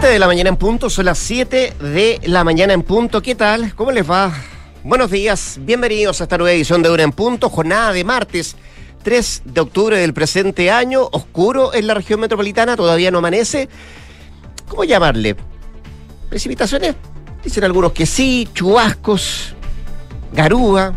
7 de la mañana en punto, son las 7 de la mañana en punto. ¿Qué tal? ¿Cómo les va? Buenos días, bienvenidos a esta nueva edición de Una en Punto, jornada de martes 3 de octubre del presente año, oscuro en la región metropolitana, todavía no amanece. ¿Cómo llamarle? ¿Precipitaciones? Dicen algunos que sí, chubascos, garúa,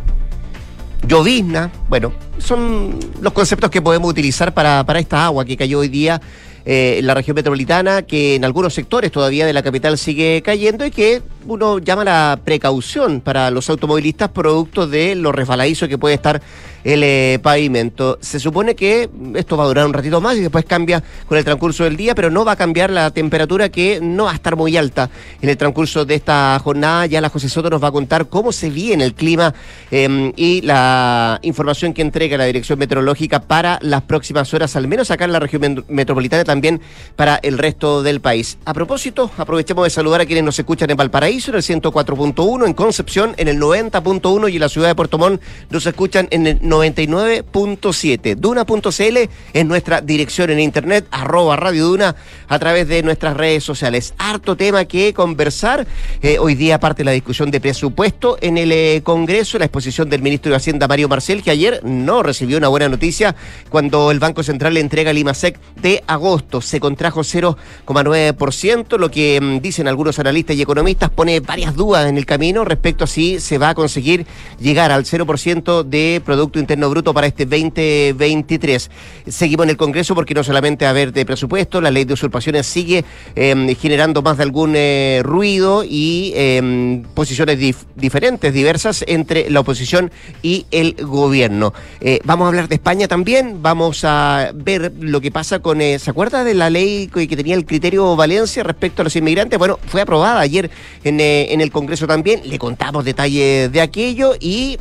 llovizna. Bueno, son los conceptos que podemos utilizar para, para esta agua que cayó hoy día eh, en la región metropolitana, que en algunos sectores todavía de la capital sigue cayendo y que uno llama la precaución para los automovilistas producto de lo resbaladizo que puede estar el eh, pavimento. Se supone que esto va a durar un ratito más y después cambia con el transcurso del día, pero no va a cambiar la temperatura que no va a estar muy alta en el transcurso de esta jornada. Ya la José Soto nos va a contar cómo se viene el clima em, y la información que entrega la Dirección Meteorológica para las próximas horas, al menos acá en la región metropolitana, también para el resto del país. A propósito, aprovechemos de saludar a quienes nos escuchan en Valparaíso en el 104.1, en Concepción en el 90.1 y en la ciudad de Puerto Montt nos escuchan en el 99.7. Duna.cl es nuestra dirección en internet, arroba Radio Duna, a través de nuestras redes sociales. Harto tema que conversar. Eh, hoy día parte la discusión de presupuesto en el eh, Congreso, la exposición del ministro de Hacienda, Mario Marcel, que ayer no recibió una buena noticia cuando el Banco Central le entrega el IMASEC de agosto. Se contrajo 0,9%, lo que mm, dicen algunos analistas y economistas pone varias dudas en el camino respecto a si se va a conseguir llegar al 0% de Producto Interno Bruto para este 2023. Seguimos en el Congreso porque no solamente haber de presupuesto, la ley de usurpaciones sigue em, generando más de algún eh, ruido y em, posiciones diferentes, diversas entre la oposición y el gobierno. Eh, vamos a hablar de España también, vamos a ver lo que pasa con, eh, ¿se acuerda de la ley que, tenía el criterio Valencia respecto a los inmigrantes? Bueno, fue aprobada ayer en el Congreso también, le contamos detalles de aquello y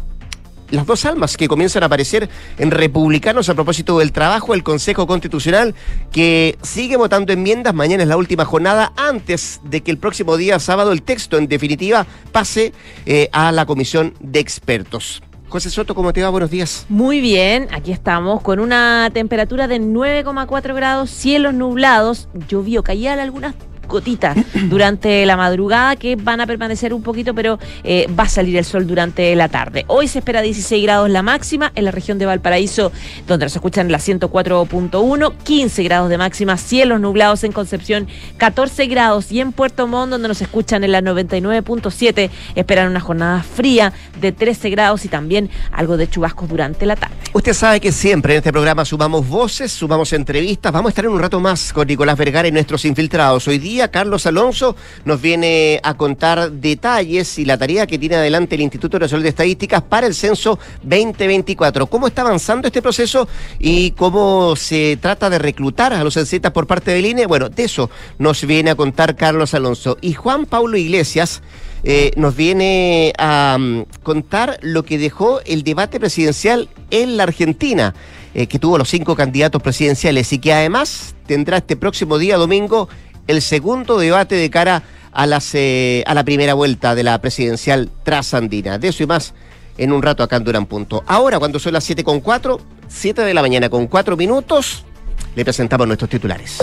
las dos almas que comienzan a aparecer en republicanos a propósito del trabajo del Consejo Constitucional que sigue votando enmiendas. Mañana es la última jornada antes de que el próximo día sábado el texto en definitiva pase eh, a la comisión de expertos. José Soto, ¿cómo te va? Buenos días. Muy bien, aquí estamos con una temperatura de 9,4 grados, cielos nublados, llovió, caían algunas gotitas durante la madrugada que van a permanecer un poquito, pero eh, va a salir el sol durante la tarde. Hoy se espera 16 grados la máxima en la región de Valparaíso, donde nos escuchan la 104.1, 15 grados de máxima, cielos nublados en Concepción, 14 grados y en Puerto Montt, donde nos escuchan en la 99.7, esperan una jornada fría de 13 grados y también algo de chubascos durante la tarde. Usted sabe que siempre en este programa sumamos voces, sumamos entrevistas. Vamos a estar en un rato más con Nicolás Vergara y nuestros infiltrados. Hoy día Carlos Alonso nos viene a contar detalles y la tarea que tiene adelante el Instituto Nacional de Estadísticas para el censo 2024. ¿Cómo está avanzando este proceso y cómo se trata de reclutar a los censetas por parte del INE? Bueno, de eso nos viene a contar Carlos Alonso. Y Juan Pablo Iglesias. Eh, nos viene a mm, contar lo que dejó el debate presidencial en la Argentina, eh, que tuvo los cinco candidatos presidenciales y que además tendrá este próximo día domingo el segundo debate de cara a, las, eh, a la primera vuelta de la presidencial trasandina. De eso y más en un rato acá en Durán Punto. Ahora, cuando son las 7 con 4, 7 de la mañana con 4 minutos, le presentamos nuestros titulares.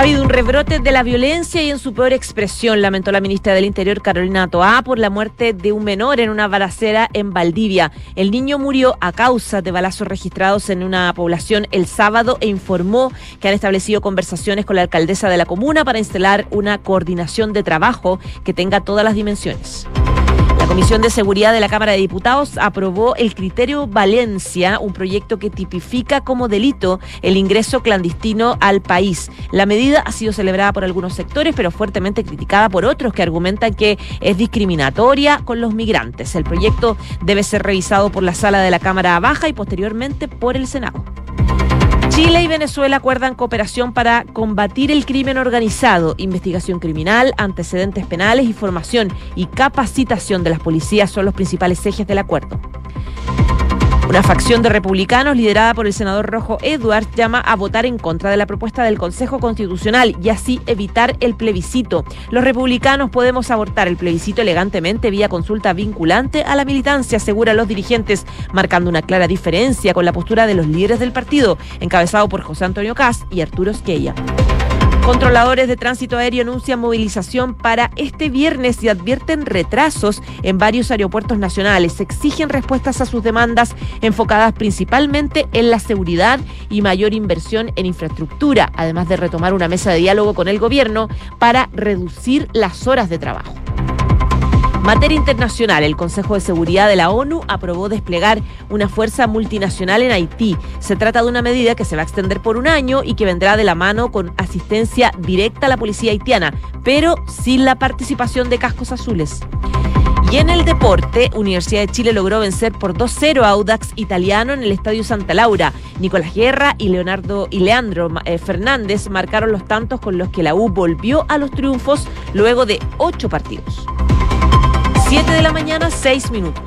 Ha habido un rebrote de la violencia y en su peor expresión, lamentó la ministra del Interior Carolina Toá por la muerte de un menor en una balacera en Valdivia. El niño murió a causa de balazos registrados en una población el sábado e informó que han establecido conversaciones con la alcaldesa de la comuna para instalar una coordinación de trabajo que tenga todas las dimensiones. Comisión de Seguridad de la Cámara de Diputados aprobó el criterio Valencia, un proyecto que tipifica como delito el ingreso clandestino al país. La medida ha sido celebrada por algunos sectores, pero fuertemente criticada por otros que argumentan que es discriminatoria con los migrantes. El proyecto debe ser revisado por la Sala de la Cámara Baja y posteriormente por el Senado. Chile y Venezuela acuerdan cooperación para combatir el crimen organizado, investigación criminal, antecedentes penales y formación y capacitación de las policías son los principales ejes del acuerdo. Una facción de republicanos liderada por el senador Rojo Edwards llama a votar en contra de la propuesta del Consejo Constitucional y así evitar el plebiscito. Los republicanos podemos abortar el plebiscito elegantemente vía consulta vinculante a la militancia, aseguran los dirigentes, marcando una clara diferencia con la postura de los líderes del partido, encabezado por José Antonio Caz y Arturo Esquella. Controladores de tránsito aéreo anuncian movilización para este viernes y advierten retrasos en varios aeropuertos nacionales. Exigen respuestas a sus demandas enfocadas principalmente en la seguridad y mayor inversión en infraestructura, además de retomar una mesa de diálogo con el gobierno para reducir las horas de trabajo. Materia internacional, el Consejo de Seguridad de la ONU aprobó desplegar una fuerza multinacional en Haití. Se trata de una medida que se va a extender por un año y que vendrá de la mano con asistencia directa a la policía haitiana, pero sin la participación de cascos azules. Y en el deporte, Universidad de Chile logró vencer por 2-0 a Audax Italiano en el Estadio Santa Laura. Nicolás Guerra y Leonardo y Leandro eh, Fernández marcaron los tantos con los que la U volvió a los triunfos luego de ocho partidos. 7 de la mañana, 6 minutos.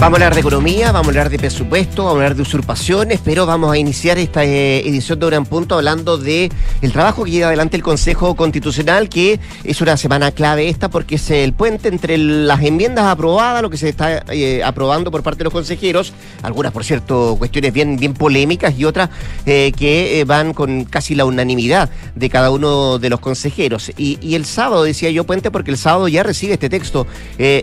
Vamos a hablar de economía, vamos a hablar de presupuesto, vamos a hablar de usurpaciones, pero vamos a iniciar esta eh, edición de Hora Punto hablando de el trabajo que lleva adelante el Consejo Constitucional, que es una semana clave esta porque es el puente entre las enmiendas aprobadas, lo que se está eh, aprobando por parte de los consejeros, algunas por cierto cuestiones bien, bien polémicas y otras eh, que van con casi la unanimidad de cada uno de los consejeros. Y, el sábado, decía yo puente, porque el sábado ya recibe este texto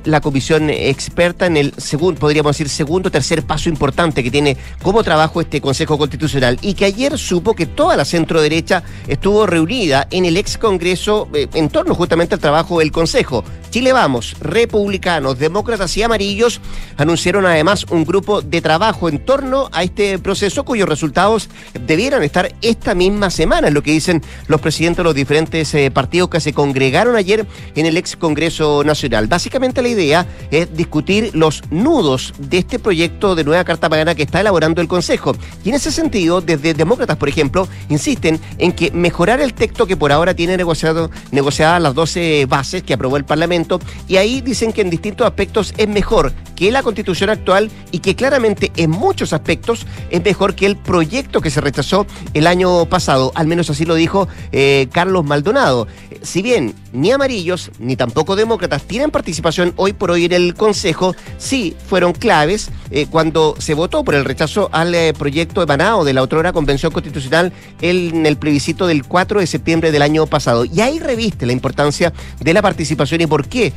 la comisión experta en el segundo podríamos decir, segundo tercer paso importante que tiene como trabajo este Consejo Constitucional y que ayer supo que toda la centro derecha estuvo reunida en el ex Congreso eh, en torno justamente al trabajo del Consejo. Chile Vamos, republicanos, demócratas y amarillos anunciaron además un grupo de trabajo en torno a este proceso cuyos resultados debieran estar esta misma semana, es lo que dicen los presidentes de los diferentes eh, partidos que se congregaron ayer en el ex Congreso Nacional. Básicamente la idea es discutir los nudos de este proyecto de nueva Carta Pagana que está elaborando el Consejo. Y en ese sentido, desde demócratas, por ejemplo, insisten en que mejorar el texto que por ahora tiene negociado, negociadas las 12 bases que aprobó el Parlamento, y ahí dicen que en distintos aspectos es mejor que la constitución actual y que claramente en muchos aspectos es mejor que el proyecto que se rechazó el año pasado. Al menos así lo dijo eh, Carlos Maldonado. Si bien ni amarillos ni tampoco demócratas tienen participación hoy por hoy en el Consejo, sí fueron claves eh, cuando se votó por el rechazo al eh, proyecto emanado de la otrora Convención Constitucional en el plebiscito del 4 de septiembre del año pasado. Y ahí reviste la importancia de la participación y por qué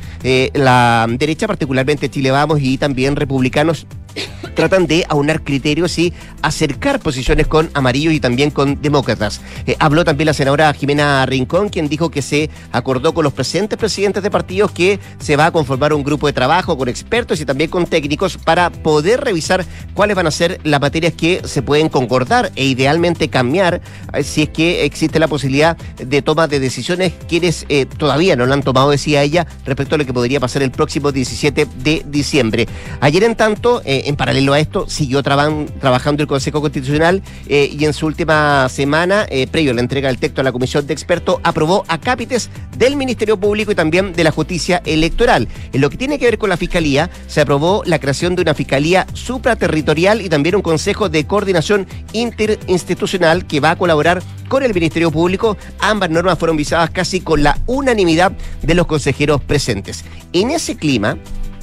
la derecha, particularmente Chile Vamos y también republicanos tratan de aunar criterios y acercar posiciones con amarillos y también con demócratas. Eh, habló también la senadora Jimena Rincón, quien dijo que se acordó con los presentes presidentes de partidos que se va a conformar un grupo de trabajo con expertos y también con técnicos para poder revisar cuáles van a ser las materias que se pueden concordar e idealmente cambiar eh, si es que existe la posibilidad de toma de decisiones quienes eh, todavía no lo han tomado, decía ella, respecto a lo que podría pasar el próximo 17 de diciembre. Ayer, en tanto, en paralelo a esto, siguió trabajando el Consejo Constitucional eh, y en su última semana, eh, previo a la entrega del texto a la Comisión de Expertos, aprobó acápites del Ministerio Público y también de la Justicia Electoral. En lo que tiene que ver con la Fiscalía, se aprobó la creación de una Fiscalía supraterritorial y también un Consejo de Coordinación Interinstitucional que va a colaborar con el Ministerio Público. Ambas normas fueron visadas casi con la unanimidad de los consejeros presentes. En ese clima,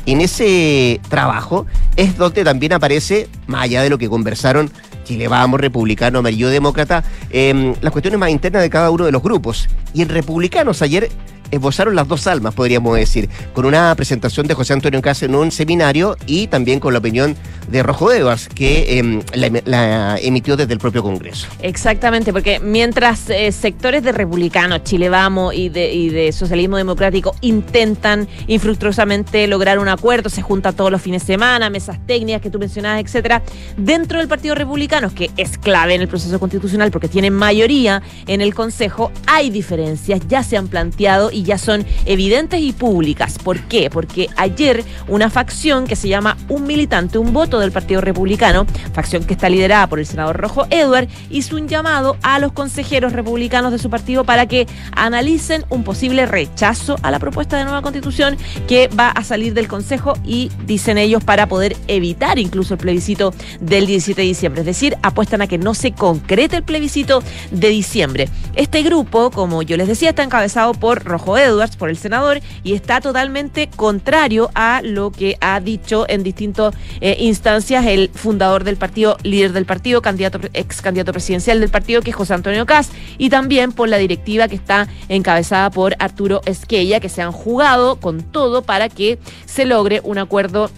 en ese trabajo es donde también aparece, más allá de lo que conversaron Chile Vamos, Republicano, Amarillo Demócrata, em, las cuestiones más internas de cada uno de los grupos. Y en Republicanos ayer esbozaron las dos almas, podríamos decir, con una presentación de José Antonio Casa en un seminario y también con la opinión de Rojo Edwards, que em, la, emitió desde el propio Congreso. Exactamente, porque mientras eh, sectores de republicanos, Chile Vamos y de, y de socialismo democrático intentan infructuosamente lograr un acuerdo, se juntan todos los fines de semana, mesas técnicas que tú mencionabas, etcétera, dentro del Partido Republicano, que es clave en el proceso constitucional porque tienen mayoría en el Consejo, hay diferencias, ya se han planteado y ya son evidentes y públicas. ¿Por qué? Porque ayer una facción que se llama Un Militante, un voto del Partido Republicano, facción que está liderada por el senador Rojo Edward, hizo un llamado a los consejeros republicanos de su partido para que analicen un posible rechazo a la propuesta de nueva constitución que va a salir del Consejo y dicen ellos para poder evitar incluso el plebiscito del 17 de diciembre. Es decir, apuestan a que no se concrete el plebiscito de diciembre. Este grupo, como yo les decía, está encabezado por Rojo Edwards, por el senador, y está totalmente contrario a lo que ha dicho en distintas eh, instancias el fundador del partido, líder del partido, candidato, ex candidato presidencial del partido, que es José Antonio Caz, y también por la directiva que está encabezada por Arturo Esquella, que se han jugado con todo para que se logre un acuerdo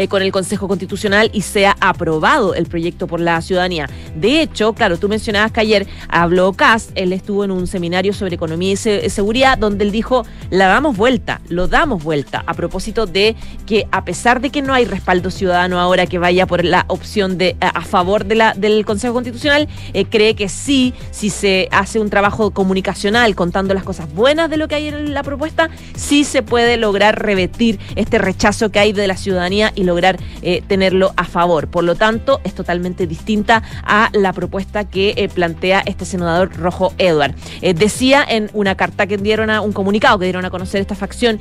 eh, con el Consejo Constitucional y sea aprobado el proyecto por la ciudadanía. De hecho, claro, tú mencionabas que ayer habló Cas, él estuvo en un seminario sobre economía y seguridad donde él dijo, la damos vuelta, lo damos vuelta, a propósito de que a pesar de que no hay respaldo ciudadano ahora que vaya por la opción de a, favor de la, del Consejo Constitucional, eh, cree que sí, si se hace un trabajo comunicacional contando las cosas buenas de lo que hay en la propuesta, sí se puede lograr revertir este rechazo que hay de la ciudadanía y lograr eh, tenerlo a favor. Por lo tanto, es totalmente distinta a la propuesta que eh, plantea este senador Rojo Edward. Eh, decía en una carta que dieron a un comunicado que dieron a conocer esta facción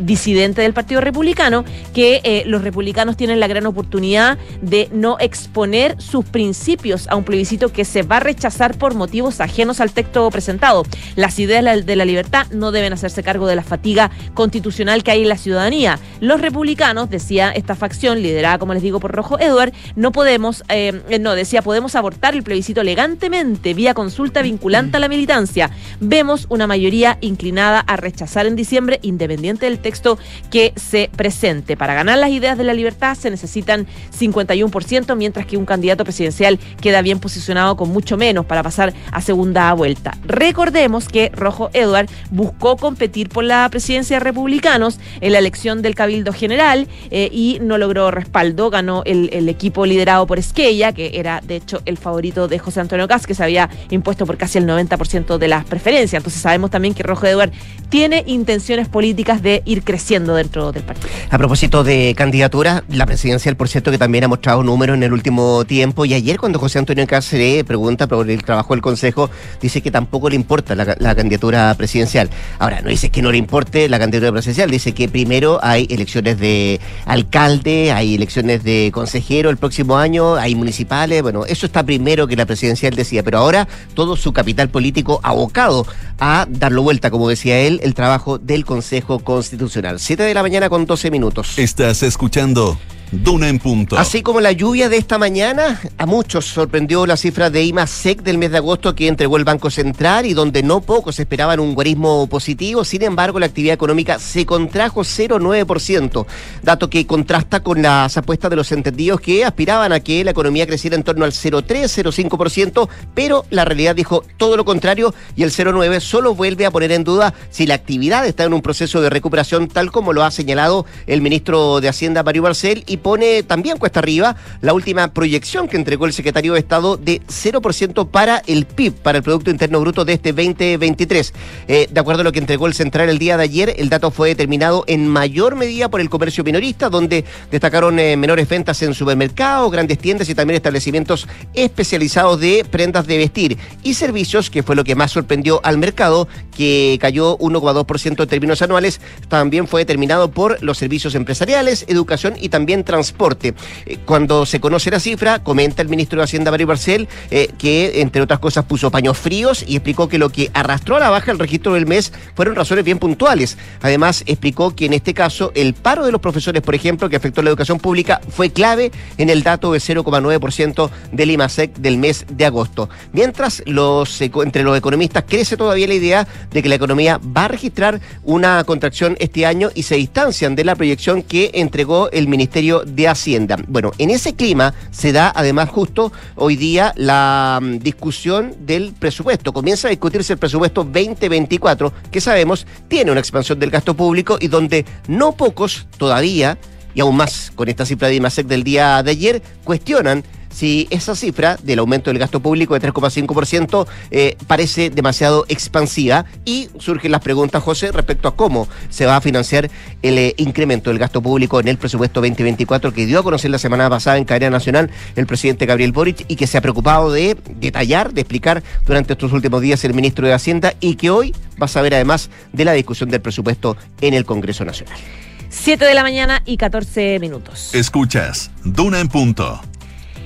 disidente del Partido Republicano que los republicanos tienen la gran oportunidad de no exponer sus principios a un plebiscito que se va a rechazar por motivos ajenos al texto presentado. Las ideas de la libertad no deben hacerse cargo de la fatiga constitucional que hay en la ciudadanía. Los republicanos, decía esta facción, acción liderada, como les digo, por Rojo Edward, no podemos, eh, no, decía, podemos abortar el plebiscito elegantemente vía consulta vinculante a la militancia. Vemos una mayoría inclinada a rechazar en diciembre, independiente del texto que se presente. Para ganar las ideas de la libertad se necesitan 51%, mientras que un candidato presidencial queda bien posicionado con mucho menos para pasar a segunda vuelta. Recordemos que Rojo Edward buscó competir por la presidencia de republicanos en la elección del Cabildo General eh, y no logró respaldo, ganó el, equipo liderado por Esquella, que era de hecho el favorito de José Antonio Caz, que se había impuesto por casi el 90% de las preferencias. Entonces sabemos también que Rojo Eduard tiene intenciones políticas de ir creciendo dentro del partido. A propósito de candidatura, la presidencial, por cierto, que también ha mostrado números en el último tiempo, y ayer cuando José Antonio Caz se pregunta por el trabajo del Consejo, dice que tampoco le importa la, la candidatura presidencial. Ahora, no dice que no le importe la candidatura presidencial, dice que primero hay elecciones de alcalde, hay elecciones de consejero el próximo año, hay municipales, bueno, eso está primero que la presidencial decía, pero ahora todo su capital político abocado a darlo vuelta, como decía él, el trabajo del Consejo Constitucional. Siete de la mañana con 12 minutos. Estás escuchando Duna en punto. Así como la lluvia de esta mañana, a muchos sorprendió la cifra de IMASEC del mes de agosto que entregó el Banco Central y donde no pocos esperaban un guarismo positivo. Sin embargo, la actividad económica se contrajo 0,9%, dato que contrasta con las apuestas de los entendidos que aspiraban a que la economía creciera en torno al 0,3, 0,5%, pero la realidad dijo todo lo contrario y el 0,9 solo vuelve a poner en duda si la actividad está en un proceso de recuperación tal como lo ha señalado el ministro de Hacienda Mario Barcel y pone también cuesta arriba la última proyección que entregó el secretario de Estado de 0% para el PIB, para el Producto Interno Bruto de este 2023. Eh, de acuerdo a lo que entregó el Central el día de ayer, el dato fue determinado en mayor medida por el comercio minorista, donde destacaron eh, menores ventas en supermercados, grandes tiendas y también establecimientos especializados de prendas de vestir y servicios, que fue lo que más sorprendió al mercado, que cayó 1,2% en términos anuales. También fue determinado por los servicios empresariales, educación y también transporte. Eh, cuando se conoce la cifra, comenta el ministro de Hacienda, Mario Barcel, eh, que entre otras cosas puso paños fríos y explicó que lo que arrastró a la baja el registro del mes fueron razones bien puntuales. Además, explicó que en este caso el paro de los profesores, por ejemplo, que afectó a la educación pública, fue clave en el dato de 0,9% del IMASEC del mes de agosto. Mientras los, entre los economistas crece todavía la idea de que la economía va a registrar una contracción este año y se distancian de la proyección que entregó el Ministerio de Hacienda. Bueno, en ese clima se da además justo hoy día la mm, discusión del presupuesto. Comienza a discutirse el presupuesto 2024, que sabemos tiene una expansión del gasto público y donde no pocos todavía, y aún más con esta cifra de IMASEC del día de ayer, cuestionan si esa cifra del aumento del gasto público de 3,5% eh, parece demasiado expansiva y surgen las preguntas, José, respecto a cómo se va a financiar el eh, incremento del gasto público en el presupuesto 2024 que dio a conocer la semana pasada en cadena nacional el presidente Gabriel Boric y que se ha preocupado de detallar, de explicar durante estos últimos días el ministro de Hacienda y que hoy va a saber además de la discusión del presupuesto en el Congreso Nacional. 7 de la mañana y 14 minutos. Escuchas Duna en punto.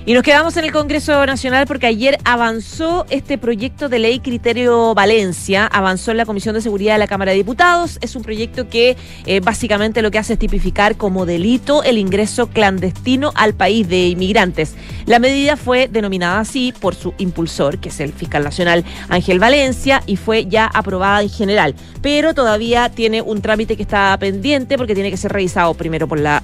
Y nos quedamos en el Congreso Nacional porque ayer avanzó este proyecto de ley Criterio Valencia, avanzó en la Comisión de Seguridad de la Cámara de Diputados. Es un proyecto que eh, básicamente lo que hace es tipificar como delito el ingreso clandestino al país de inmigrantes. La medida fue denominada así por su impulsor, que es el fiscal nacional Ángel Valencia, y fue ya aprobada en general. Pero todavía tiene un trámite que está pendiente porque tiene que ser revisado primero por la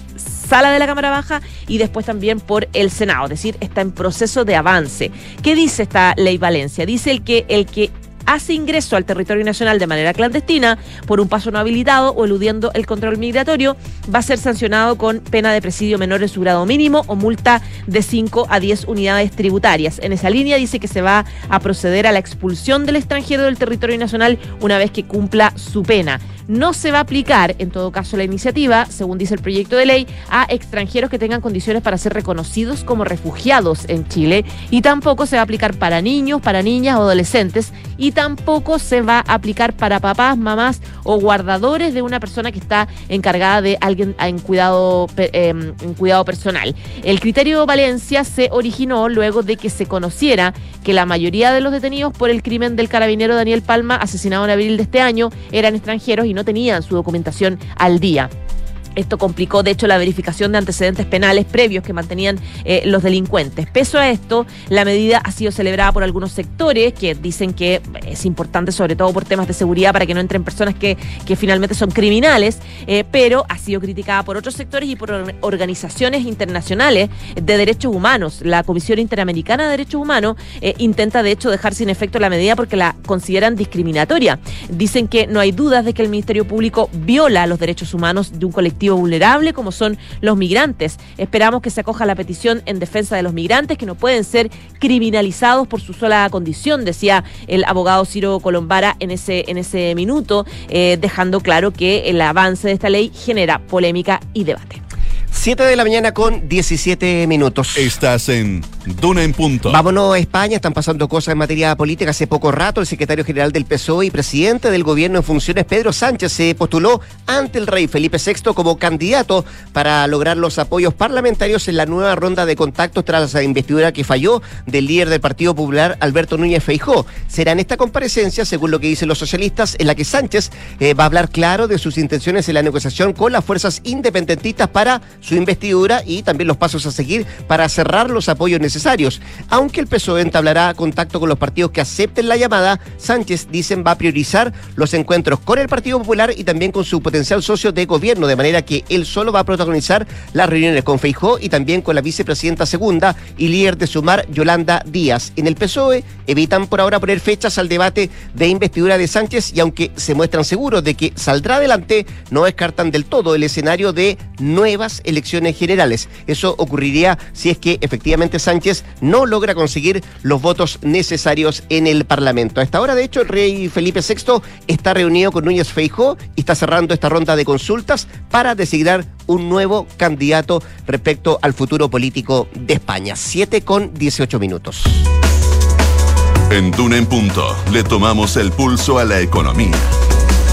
sala de la Cámara Baja y después también por el Senado, es decir, está en proceso de avance. ¿Qué dice esta ley Valencia? Dice el que el que hace ingreso al territorio nacional de manera clandestina por un paso no habilitado o eludiendo el control migratorio, va a ser sancionado con pena de presidio menor en su grado mínimo o multa de 5 a 10 unidades tributarias. En esa línea dice que se va a proceder a la expulsión del extranjero del territorio nacional una vez que cumpla su pena. No se va a aplicar, en todo caso, la iniciativa, según dice el proyecto de ley, a extranjeros que tengan condiciones para ser reconocidos como refugiados en Chile y tampoco se va a aplicar para niños, para niñas o adolescentes y tampoco se va a aplicar para papás, mamás o guardadores de una persona que está encargada de alguien en cuidado, em, en cuidado personal. El criterio Valencia se originó luego de que se conociera que la mayoría de los detenidos por el crimen del carabinero Daniel Palma, asesinado en abril de este año, eran extranjeros y no tenían su documentación al día. Esto complicó, de hecho, la verificación de antecedentes penales previos que mantenían eh, los delincuentes. Peso a esto, la medida ha sido celebrada por algunos sectores que dicen que es importante, sobre todo por temas de seguridad, para que no entren personas que, que finalmente son criminales, eh, pero ha sido criticada por otros sectores y por organizaciones internacionales de derechos humanos. La Comisión Interamericana de Derechos Humanos eh, intenta, de hecho, dejar sin efecto la medida porque la consideran discriminatoria. Dicen que no hay dudas de que el Ministerio Público viola los derechos humanos de un colectivo vulnerable como son los migrantes. Esperamos que se acoja la petición en defensa de los migrantes que no pueden ser criminalizados por su sola condición, decía el abogado Ciro Colombara en ese, en ese minuto, eh, dejando claro que el avance de esta ley genera polémica y debate. 7 de la mañana con 17 minutos. Estás en Duna en Punto. Vámonos a España, están pasando cosas en materia política. Hace poco rato el secretario general del PSOE y presidente del gobierno en funciones, Pedro Sánchez, se postuló ante el rey Felipe VI como candidato para lograr los apoyos parlamentarios en la nueva ronda de contactos tras la investidura que falló del líder del Partido Popular, Alberto Núñez Feijó. Será en esta comparecencia, según lo que dicen los socialistas, en la que Sánchez eh, va a hablar claro de sus intenciones en la negociación con las fuerzas independentistas para su investidura y también los pasos a seguir para cerrar los apoyos necesarios. Aunque el PSOE entablará contacto con los partidos que acepten la llamada, Sánchez, dicen, va a priorizar los encuentros con el Partido Popular y también con su potencial socio de gobierno, de manera que él solo va a protagonizar las reuniones con Feijó y también con la vicepresidenta segunda y líder de Sumar, Yolanda Díaz. En el PSOE evitan por ahora poner fechas al debate de investidura de Sánchez y aunque se muestran seguros de que saldrá adelante, no descartan del todo el escenario de nuevas elecciones generales. Eso ocurriría si es que efectivamente Sánchez no logra conseguir los votos necesarios en el Parlamento. A esta hora, de hecho, el rey Felipe VI está reunido con Núñez Feijó y está cerrando esta ronda de consultas para designar un nuevo candidato respecto al futuro político de España. 7 con 18 minutos. En Duna en Punto le tomamos el pulso a la economía.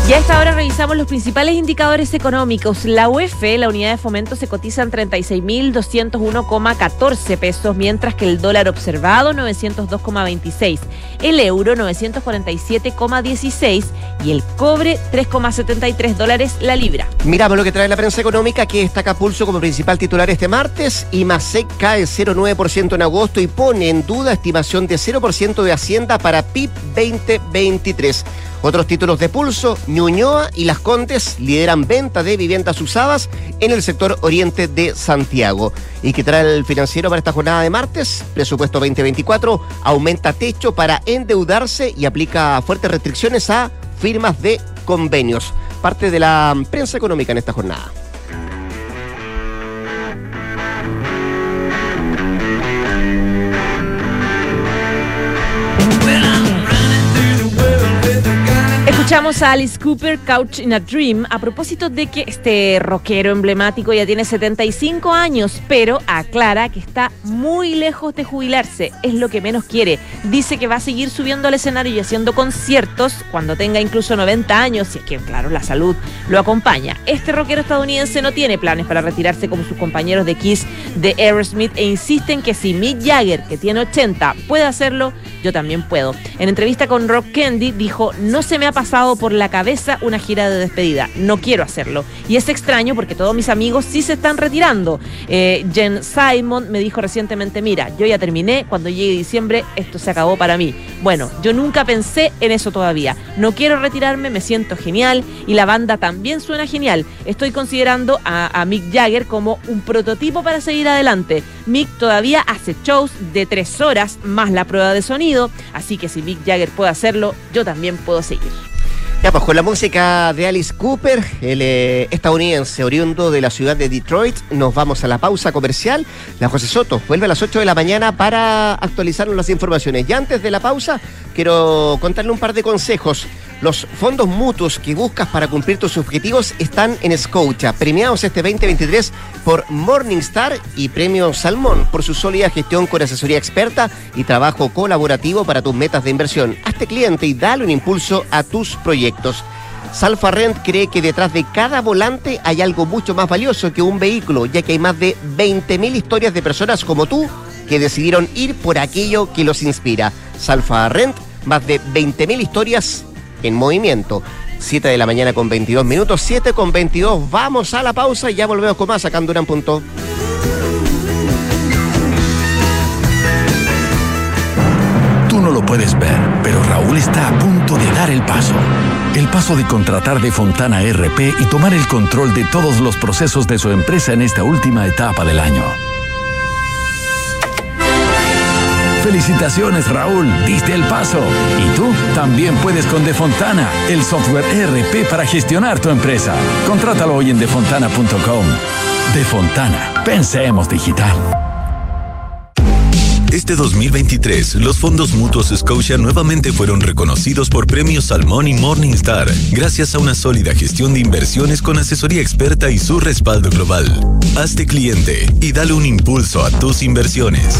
Y a esta hora revisamos los principales indicadores económicos. La UEF, la unidad de fomento, se cotiza en 36.201,14 pesos, mientras que el dólar observado 902,26, el euro 947,16 y el cobre 3,73 dólares la libra. Miramos lo que trae la prensa económica que destaca Pulso como principal titular este martes y Masec cae 0,9% en agosto y pone en duda estimación de 0% de Hacienda para PIB 2023. Otros títulos de Pulso, Ñuñoa y Las Condes lideran venta de viviendas usadas en el sector oriente de Santiago. ¿Y qué trae el financiero para esta jornada de martes? Presupuesto 2024 aumenta techo para endeudarse y aplica fuertes restricciones a firmas de convenios. Parte de la prensa económica en esta jornada. Escuchamos a Alice Cooper, Couch in a Dream, a propósito de que este rockero emblemático ya tiene 75 años, pero aclara que está muy lejos de jubilarse, es lo que menos quiere. Dice que va a seguir subiendo al escenario y haciendo conciertos cuando tenga incluso 90 años, y es que, claro, la salud lo acompaña. Este rockero estadounidense no tiene planes para retirarse como sus compañeros de Kiss de Aerosmith e insiste en que si Mick Jagger, que tiene 80, puede hacerlo, yo también puedo. En entrevista con Rock Candy dijo, no se me ha pasado por la cabeza una gira de despedida, no quiero hacerlo. Y es extraño porque todos mis amigos sí se están retirando. Eh, Jen Simon me dijo recientemente, mira, yo ya terminé, cuando llegue diciembre esto se acabó para mí. Bueno, yo nunca pensé en eso todavía. No quiero retirarme, me siento genial y la banda también suena genial. Estoy considerando a, a Mick Jagger como un prototipo para seguir adelante. Mick todavía hace shows de tres horas más la prueba de sonido, así que si Mick Jagger puede hacerlo, yo también puedo seguir. Pues con la música de Alice Cooper, el eh, estadounidense oriundo de la ciudad de Detroit, nos vamos a la pausa comercial. La José Soto vuelve a las 8 de la mañana para actualizarnos las informaciones. Y antes de la pausa, quiero contarle un par de consejos. Los fondos mutuos que buscas para cumplir tus objetivos están en Scotia, premiados este 2023 por Morningstar y Premio Salmón por su sólida gestión con asesoría experta y trabajo colaborativo para tus metas de inversión. Hazte cliente y dale un impulso a tus proyectos. Salfa Rent cree que detrás de cada volante hay algo mucho más valioso que un vehículo, ya que hay más de 20.000 historias de personas como tú que decidieron ir por aquello que los inspira. Salfa Rent, más de 20.000 historias en movimiento. 7 de la mañana con 22 minutos, 7 con 22. Vamos a la pausa y ya volvemos con más acá en Durán Punto. Tú no lo puedes ver, pero Raúl está a punto de dar el paso. El paso de contratar de Fontana RP y tomar el control de todos los procesos de su empresa en esta última etapa del año. Felicitaciones Raúl, diste el paso. Y tú también puedes con Defontana, el software ERP para gestionar tu empresa. Contrátalo hoy en defontana.com. Defontana, pensemos digital. Este 2023, los fondos mutuos Scotia nuevamente fueron reconocidos por premios Salmón y Morningstar, gracias a una sólida gestión de inversiones con asesoría experta y su respaldo global. Hazte cliente y dale un impulso a tus inversiones.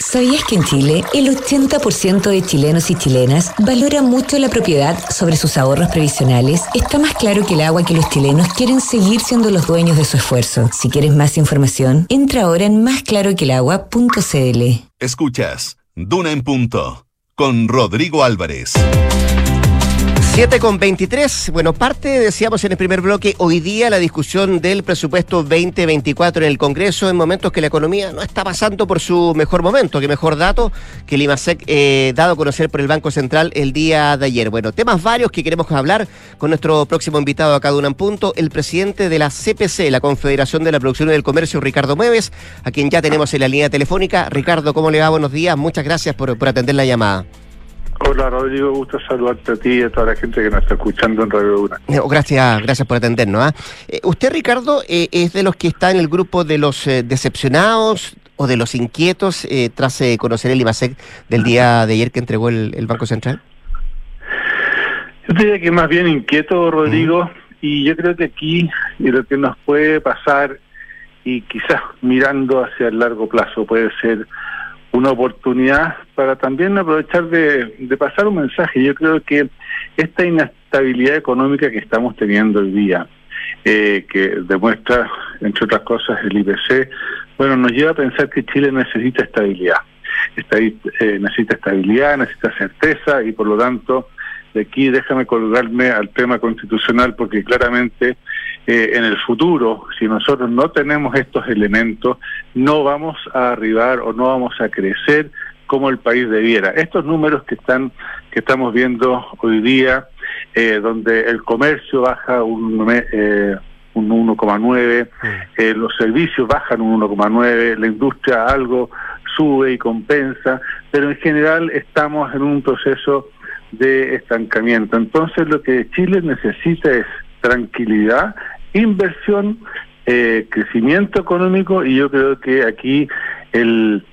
¿Sabías que en Chile el 80% de chilenos y chilenas valora mucho la propiedad sobre sus ahorros previsionales? Está más claro que el agua que los chilenos quieren seguir siendo los dueños de su esfuerzo. Si quieres más información, entra ahora en másclaroquelagua.cl. Escuchas Duna en Punto con Rodrigo Álvarez. 7 con 23. Bueno, parte, decíamos en el primer bloque, hoy día la discusión del presupuesto 2024 en el Congreso en momentos que la economía no está pasando por su mejor momento. que mejor dato que el IMASEC eh, dado a conocer por el Banco Central el día de ayer. Bueno, temas varios que queremos hablar con nuestro próximo invitado acá de un punto, el presidente de la CPC, la Confederación de la Producción y del Comercio, Ricardo Mueves, a quien ya tenemos en la línea telefónica. Ricardo, ¿cómo le va? Buenos días. Muchas gracias por, por atender la llamada. Hola Rodrigo, gusto saludarte a ti y a toda la gente que nos está escuchando en Radio Una. Eh, Gracias, gracias por atendernos. ¿ah? Eh, usted, Ricardo, eh, es de los que está en el grupo de los eh, decepcionados o de los inquietos tras conocer el IMASEC del día de ayer que entregó el, el Banco Central. Yo diría que más bien inquieto, Rodrigo, y yo creo que aquí y lo que nos puede pasar y quizás mirando hacia el largo plazo puede ser una oportunidad para también aprovechar de, pasar un mensaje. Yo creo que esta inestabilidad económica que estamos teniendo hoy día, eh, que demuestra, entre otras cosas, el IPC, bueno, nos lleva a pensar que Chile necesita estabilidad. Esta- eh, necesita estabilidad, necesita certeza y por lo tanto, de aquí déjame colgarme al tema constitucional porque claramente eh, en el futuro, si nosotros no tenemos estos elementos, no vamos a arribar o no vamos a crecer como el país debiera. Estos números que están que estamos viendo hoy día, eh, donde el comercio baja un, eh, un 1,9, eh, los servicios bajan un 1,9, la industria algo sube y compensa, pero en general estamos en un proceso de estancamiento. Entonces lo que Chile necesita es tranquilidad, inversión, eh, crecimiento económico y yo creo que aquí el,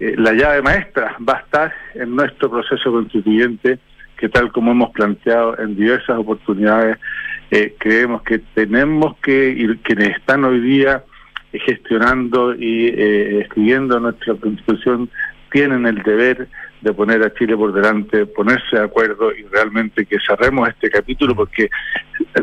eh, la llave maestra va a estar en nuestro proceso constituyente que tal como hemos planteado en diversas oportunidades, eh, creemos que tenemos que, ir quienes están hoy día gestionando y escribiendo nuestra constitución, tienen el deber de poner a Chile por delante, ponerse de acuerdo y realmente que cerremos este capítulo porque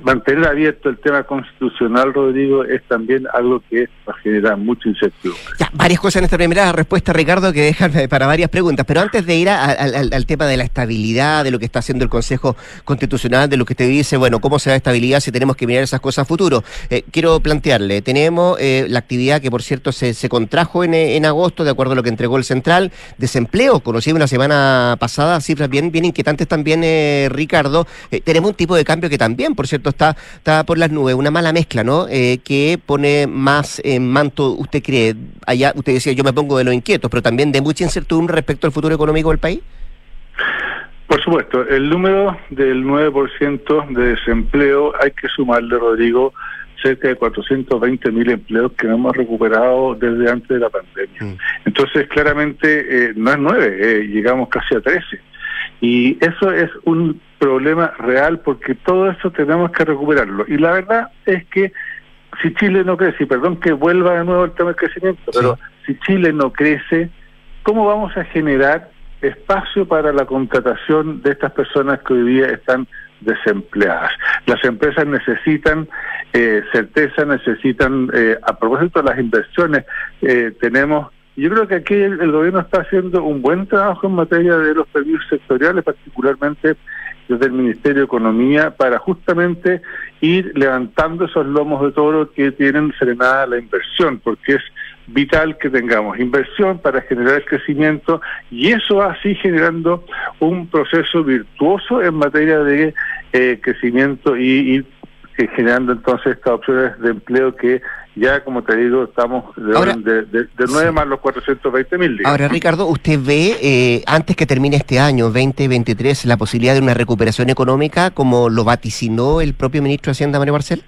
mantener abierto el tema constitucional, Rodrigo, es también algo que va a generar mucha incertidumbre. Varias cosas en esta primera respuesta, Ricardo, que dejan para varias preguntas, pero antes de ir al, tema de la estabilidad, de lo que está haciendo el Consejo Constitucional, de lo que usted dice, bueno, ¿cómo se da estabilidad si tenemos que mirar esas cosas a futuro? Eh, quiero plantearle, tenemos eh, la actividad que, por cierto, se, se contrajo en, en agosto, de acuerdo a lo que entregó el Central, desempleo, conocido una semana pasada, cifras bien, bien inquietantes también, eh, Ricardo. Eh, tenemos un tipo de cambio que también, por cierto, está, está por las nubes, una mala mezcla, ¿no? Eh, que pone más en manto, usted cree, allá usted decía, yo me pongo de los inquietos, pero también de mucha incertidumbre respecto al futuro económico del país. Por supuesto, el número del 9% de desempleo hay que sumarle, Rodrigo, cerca de 420 mil empleos que no hemos recuperado desde antes de la pandemia. Mm. Entonces, claramente, eh, no es nueve, eh, llegamos casi a 13. Y eso es un problema real porque todo eso tenemos que recuperarlo. Y la verdad es que si Chile no crece, y perdón que vuelva de nuevo el tema del crecimiento, pero si Chile no crece, ¿cómo vamos a generar espacio para la contratación de estas personas que hoy día están desempleadas. Las empresas necesitan eh, certeza, necesitan, eh, a propósito de las inversiones, eh, tenemos, yo creo que aquí el, gobierno está haciendo un buen trabajo en materia de los permisos sectoriales, particularmente desde el Ministerio de Economía, para justamente ir levantando esos lomos de toro que tienen frenada la inversión, porque es vital que tengamos inversión para generar crecimiento y eso así generando un proceso virtuoso en materia de eh, crecimiento y, y eh, generando entonces estas opciones de empleo que ya, como te digo, estamos de, de, 9 más los 420 mil. Ahora, Ricardo, ¿usted ve eh, antes que termine este año 2023 la posibilidad de una recuperación económica como lo vaticinó el propio ministro de Hacienda, Mario Marcel?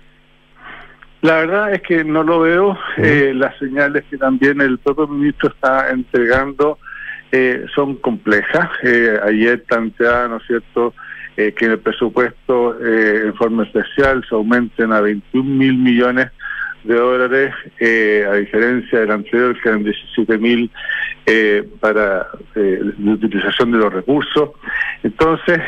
La verdad es que no lo veo. Eh, las señales que también el propio ministro está entregando eh, son complejas. Eh, ayer planteaba, ¿no es cierto?, que en el presupuesto en forma especial se aumenten a 21 mil millones de dólares, a diferencia del anterior, que eran 17 mil para la utilización de los recursos. Entonces,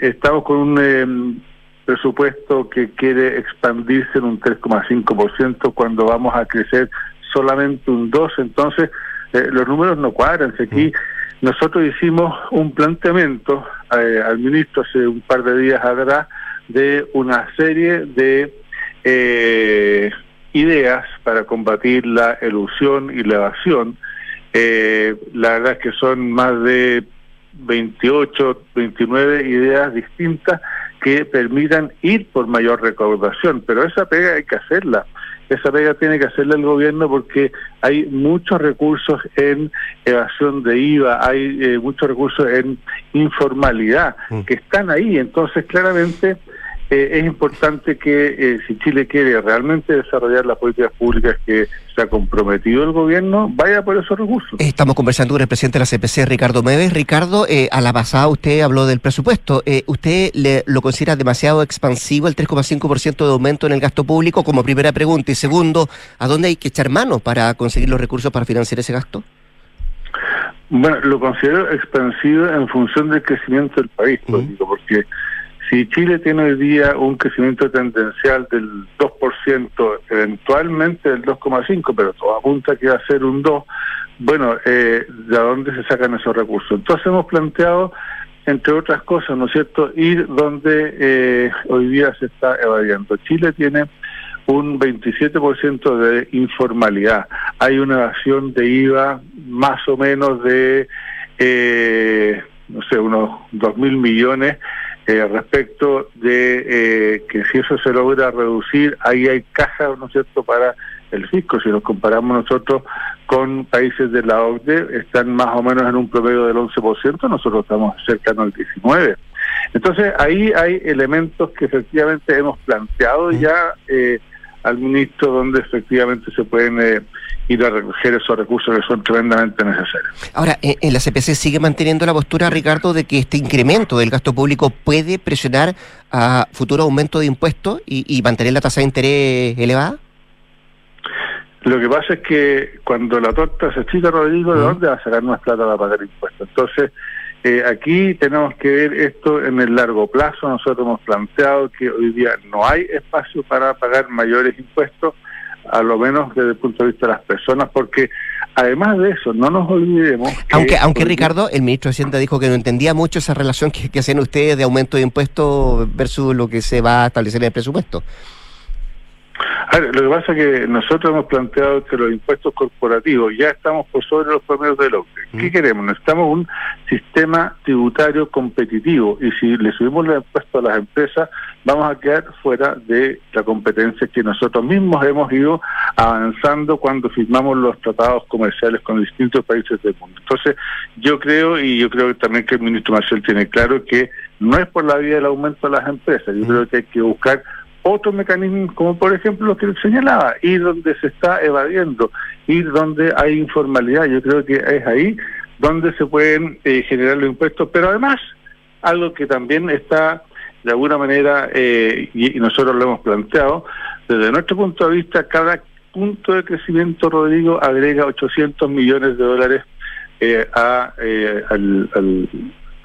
estamos con un presupuesto que quiere expandirse en un 3,5% cuando vamos a crecer solamente un 2%. Entonces, eh, los números no cuadran. Aquí mm. nosotros hicimos un planteamiento eh, al ministro hace un par de días atrás de una serie de eh, ideas para combatir la elusión y la evasión. la verdad es que son más de 28, 29 ideas distintas que permitan ir por mayor recaudación, pero esa pega hay que hacerla. Esa pega tiene que hacerla el gobierno porque hay muchos recursos en evasión de IVA, hay eh, muchos recursos en informalidad mm. que están ahí. Entonces, claramente, eh, es importante que eh, si Chile quiere realmente desarrollar las políticas públicas que se ha comprometido el gobierno, vaya por esos recursos. Estamos conversando con el presidente de la CPC, Ricardo Meves. Ricardo, eh, a la pasada usted habló del presupuesto. ¿Usted le, lo considera demasiado expansivo el 3,5% de aumento en el gasto público como primera pregunta? Y segundo, ¿a dónde hay que echar mano para conseguir los recursos para financiar ese gasto? Bueno, lo considero expansivo en función del crecimiento del país, porque si Chile tiene hoy día un crecimiento tendencial del 2%, eventualmente del 2,5%, pero todo apunta que va a ser un 2%, bueno, eh, ¿de dónde se sacan esos recursos? Entonces hemos planteado, entre otras cosas, ¿no es cierto?, ir donde eh, hoy día se está evadiendo. Chile tiene un 27% de informalidad. Hay una evasión de IVA más o menos de, eh, no sé, unos 2 mil millones eh, respecto de eh, que si eso se logra reducir, ahí hay caja, ¿no es cierto?, para el fisco. Si nos comparamos nosotros con países de la OCDE, están más o menos en un promedio del 11%, nosotros estamos cercanos al 19%. Entonces ahí hay elementos que efectivamente hemos planteado ya eh, al ministro donde efectivamente se pueden eh, ir a recoger esos recursos que son tremendamente necesarios. Ahora, en la CPC sigue manteniendo la postura, Ricardo, de que este incremento del gasto público puede presionar a futuro aumento de impuestos y, mantener la tasa de interés elevada. Lo que pasa es que cuando la torta se chica, Rodrigo, ¿de dónde va a sacar más plata para pagar impuestos? Entonces, eh, aquí tenemos que ver esto en el largo plazo. Nosotros hemos planteado que hoy día no hay espacio para pagar mayores impuestos a lo menos desde el punto de vista de las personas, porque además de eso, no nos olvidemos... aunque, aunque Ricardo, el ministro de Hacienda dijo que no entendía mucho esa relación que, que hacían ustedes de aumento de impuestos versus lo que se va a establecer en el presupuesto lo que pasa es que nosotros hemos planteado que los impuestos corporativos ya estamos por sobre los promedios del OCDE. ¿Qué mm. queremos? Necesitamos un sistema tributario competitivo y si le subimos los impuestos a las empresas vamos a quedar fuera de la competencia que nosotros mismos hemos ido avanzando cuando firmamos los tratados comerciales con distintos países del mundo. Entonces, yo creo, y yo creo también que el ministro Marcel tiene claro que no es por la vía del aumento de las empresas, yo mm. creo que hay que buscar otros mecanismos, como por ejemplo lo que señalaba, ir donde se está evadiendo, ir donde hay informalidad. Yo creo que es ahí donde se pueden eh, generar los impuestos, pero además, algo que también está de alguna manera, eh, y, nosotros lo hemos planteado, desde nuestro punto de vista, cada punto de crecimiento, Rodrigo, agrega 800 millones de dólares eh, a, al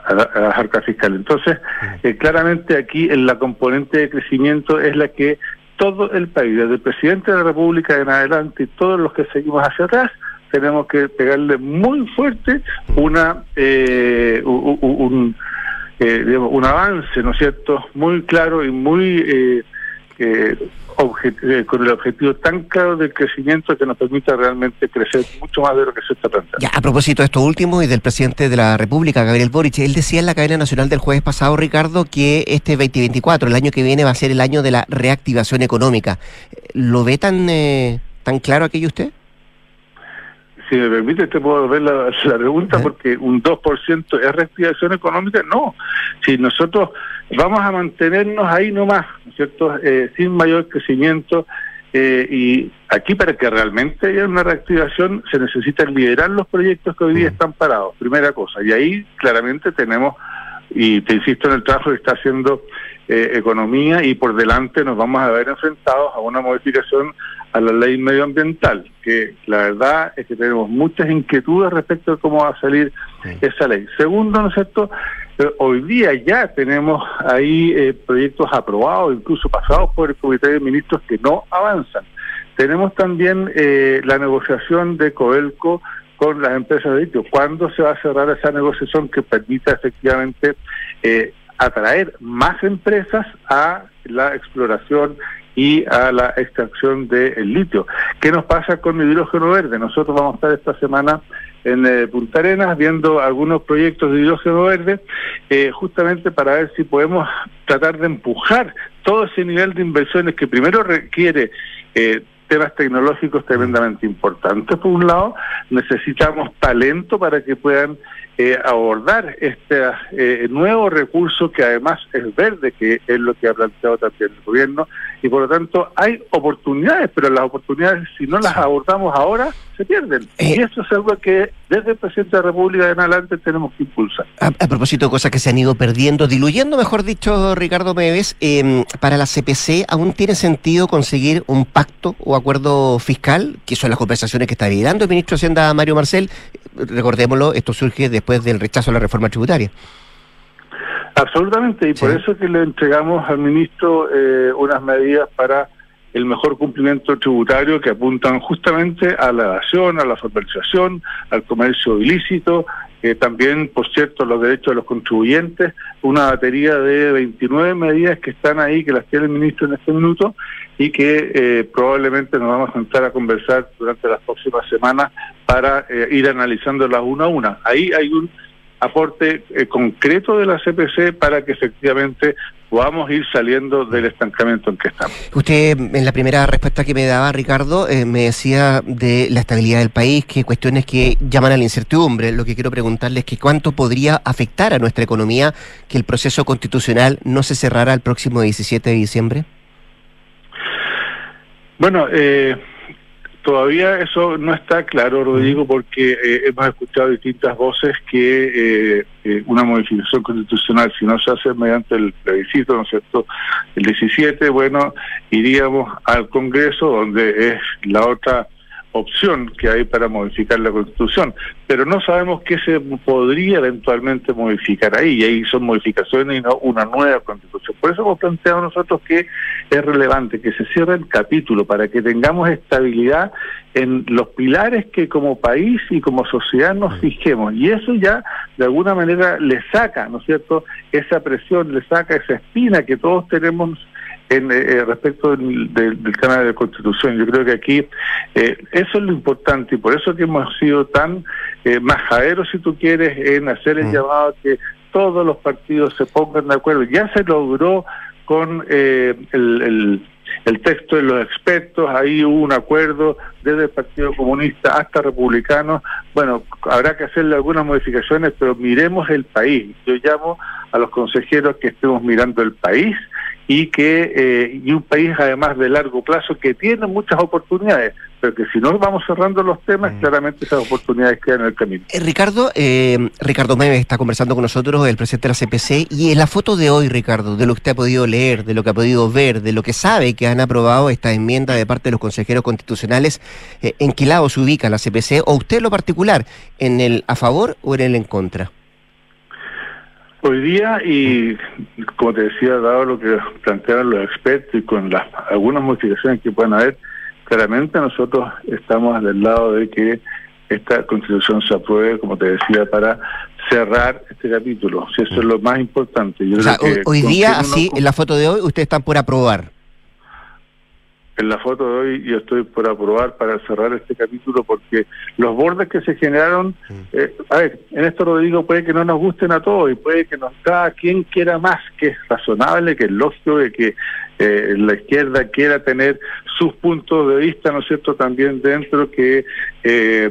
a, las arcas fiscales. Entonces, eh, claramente aquí en la componente de crecimiento es la que todo el país, desde el presidente de la República en adelante y todos los que seguimos hacia atrás, tenemos que pegarle muy fuerte una eh, un, eh, un avance, ¿no es cierto?, muy claro y muy eh, eh, con el objetivo tan claro del crecimiento que nos permita realmente crecer mucho más de lo que se está planteando. Ya, a propósito de esto último y del presidente de la República, Gabriel Boric, él decía en la cadena nacional del jueves pasado, Ricardo, que este 2024, el año que viene, va a ser el año de la reactivación económica. ¿Lo ve tan, eh, tan claro aquello usted? Si me permite, te puedo ver la, pregunta, porque un 2% es reactivación económica. No, si nosotros vamos a mantenernos ahí nomás, ¿no es cierto?, eh, sin mayor crecimiento. Eh, y aquí para que realmente haya una reactivación se necesita liderar los proyectos que hoy día están parados, primera cosa. Y ahí claramente tenemos, y te insisto en el trabajo que está haciendo eh, Economía, y por delante nos vamos a ver enfrentados a una modificación a la ley medioambiental, que la verdad es que tenemos muchas inquietudes respecto de cómo va a salir esa ley. Segundo, ¿no es cierto? Eh, hoy día ya tenemos ahí eh, proyectos aprobados, incluso pasados por el Comité de Ministros que no avanzan. Tenemos también eh, la negociación de Coelco con las empresas de litio. ¿Cuándo se va a cerrar esa negociación que permita efectivamente atraer más empresas a la exploración y a la extracción del litio. ¿Qué nos pasa con el hidrógeno verde? Nosotros vamos a estar esta semana en eh, Punta Arenas viendo algunos proyectos de hidrógeno verde eh, justamente para ver si podemos tratar de empujar todo ese nivel de inversiones que primero requiere eh, temas tecnológicos tremendamente importantes por un lado, necesitamos talento para que puedan eh, abordar este eh, nuevo recurso que además es verde, que es lo que ha planteado también el gobierno, y por lo tanto hay oportunidades, pero las oportunidades si no las abordamos ahora, se pierden. Eh, y eso es algo que desde el presidente de la República en adelante tenemos que impulsar. A, propósito de cosas que se han ido perdiendo, diluyendo, mejor dicho, Ricardo Meves, em, para la CPC, ¿aún tiene sentido conseguir un pacto o acuerdo fiscal? Que son las conversaciones que está liderando el ministro de Hacienda, Mario Marcel. Recordémoslo, esto surge después del rechazo a la reforma tributaria. Absolutamente, y por eso que le entregamos al ministro eh, unas medidas para el mejor cumplimiento tributario que apuntan justamente a la evasión, a la formalización, al comercio ilícito, eh, también, por cierto, los derechos de los contribuyentes, una batería de 29 medidas que están ahí, que las tiene el ministro en este minuto y que eh, probablemente nos vamos a sentar a conversar durante las próximas semanas para eh, ir analizándolas una a una. Ahí hay un aporte eh, concreto de la CPC para que efectivamente podamos ir saliendo del estancamiento en que estamos. Usted, en la primera respuesta que me daba, Ricardo, eh, me decía de la estabilidad del país, que cuestiones que llaman a la incertidumbre. Lo que quiero preguntarle es que cuánto podría afectar a nuestra economía que el proceso constitucional no se cerrara el próximo 17 de diciembre. Bueno, eh, Todavía eso no está claro, Rodrigo, porque eh, hemos escuchado distintas voces que eh, eh, una modificación constitucional, si no se hace mediante el plebiscito, ¿no es cierto?, el 17, bueno, iríamos al Congreso, donde es la otra opción que hay para modificar la Constitución, pero no sabemos qué se podría eventualmente modificar ahí, y ahí son modificaciones y no una nueva Constitución. Por eso hemos planteado nosotros que es relevante que se cierre el capítulo para que tengamos estabilidad en los pilares que como país y como sociedad nos fijemos, y eso ya de alguna manera le saca, ¿no es cierto?, esa presión, le saca esa espina que todos tenemos en eh, eh, respecto del, del, tema de la Constitución. Yo creo que aquí eh, eso es lo importante y por eso que hemos sido tan eh, majaderos, si tú quieres, en hacer el mm. llamado a que todos los partidos se pongan de acuerdo. Ya se logró con el, el, el texto de los expertos, ahí hubo un acuerdo desde el Partido Comunista hasta republicanos. Bueno, habrá que hacerle algunas modificaciones, pero miremos el país. Yo llamo a los consejeros que estemos mirando el país y que eh, y un país además de largo plazo que tiene muchas oportunidades, pero que si no vamos cerrando los temas, mm. claramente esas oportunidades quedan en el camino. Eh, Ricardo, eh, Ricardo Meme está conversando con nosotros, el presidente de la CPC, y en la foto de hoy, Ricardo, de lo que usted ha podido leer, de lo que ha podido ver, de lo que sabe que han aprobado esta enmienda de parte de los consejeros constitucionales, eh, ¿en qué lado se ubica la CPC o usted en lo particular, en el a favor o en el en contra? Hoy día, y como te decía, dado lo que plantearon los expertos y con las algunas modificaciones que puedan haber, claramente nosotros estamos del lado de que esta constitución se apruebe, como te decía, para cerrar este capítulo. Si eso es lo más importante. Yo hoy día, así, en la foto de hoy, ustedes están por aprobar en la foto de hoy yo estoy por aprobar para cerrar este capítulo porque los bordes que se generaron, mm. eh, a ver, en esto lo digo, puede que no nos gusten a todos y puede que nos cada quien quiera más, que es razonable, que es lógico de que eh, la izquierda quiera tener sus puntos de vista, ¿no es cierto?, también dentro que... Eh,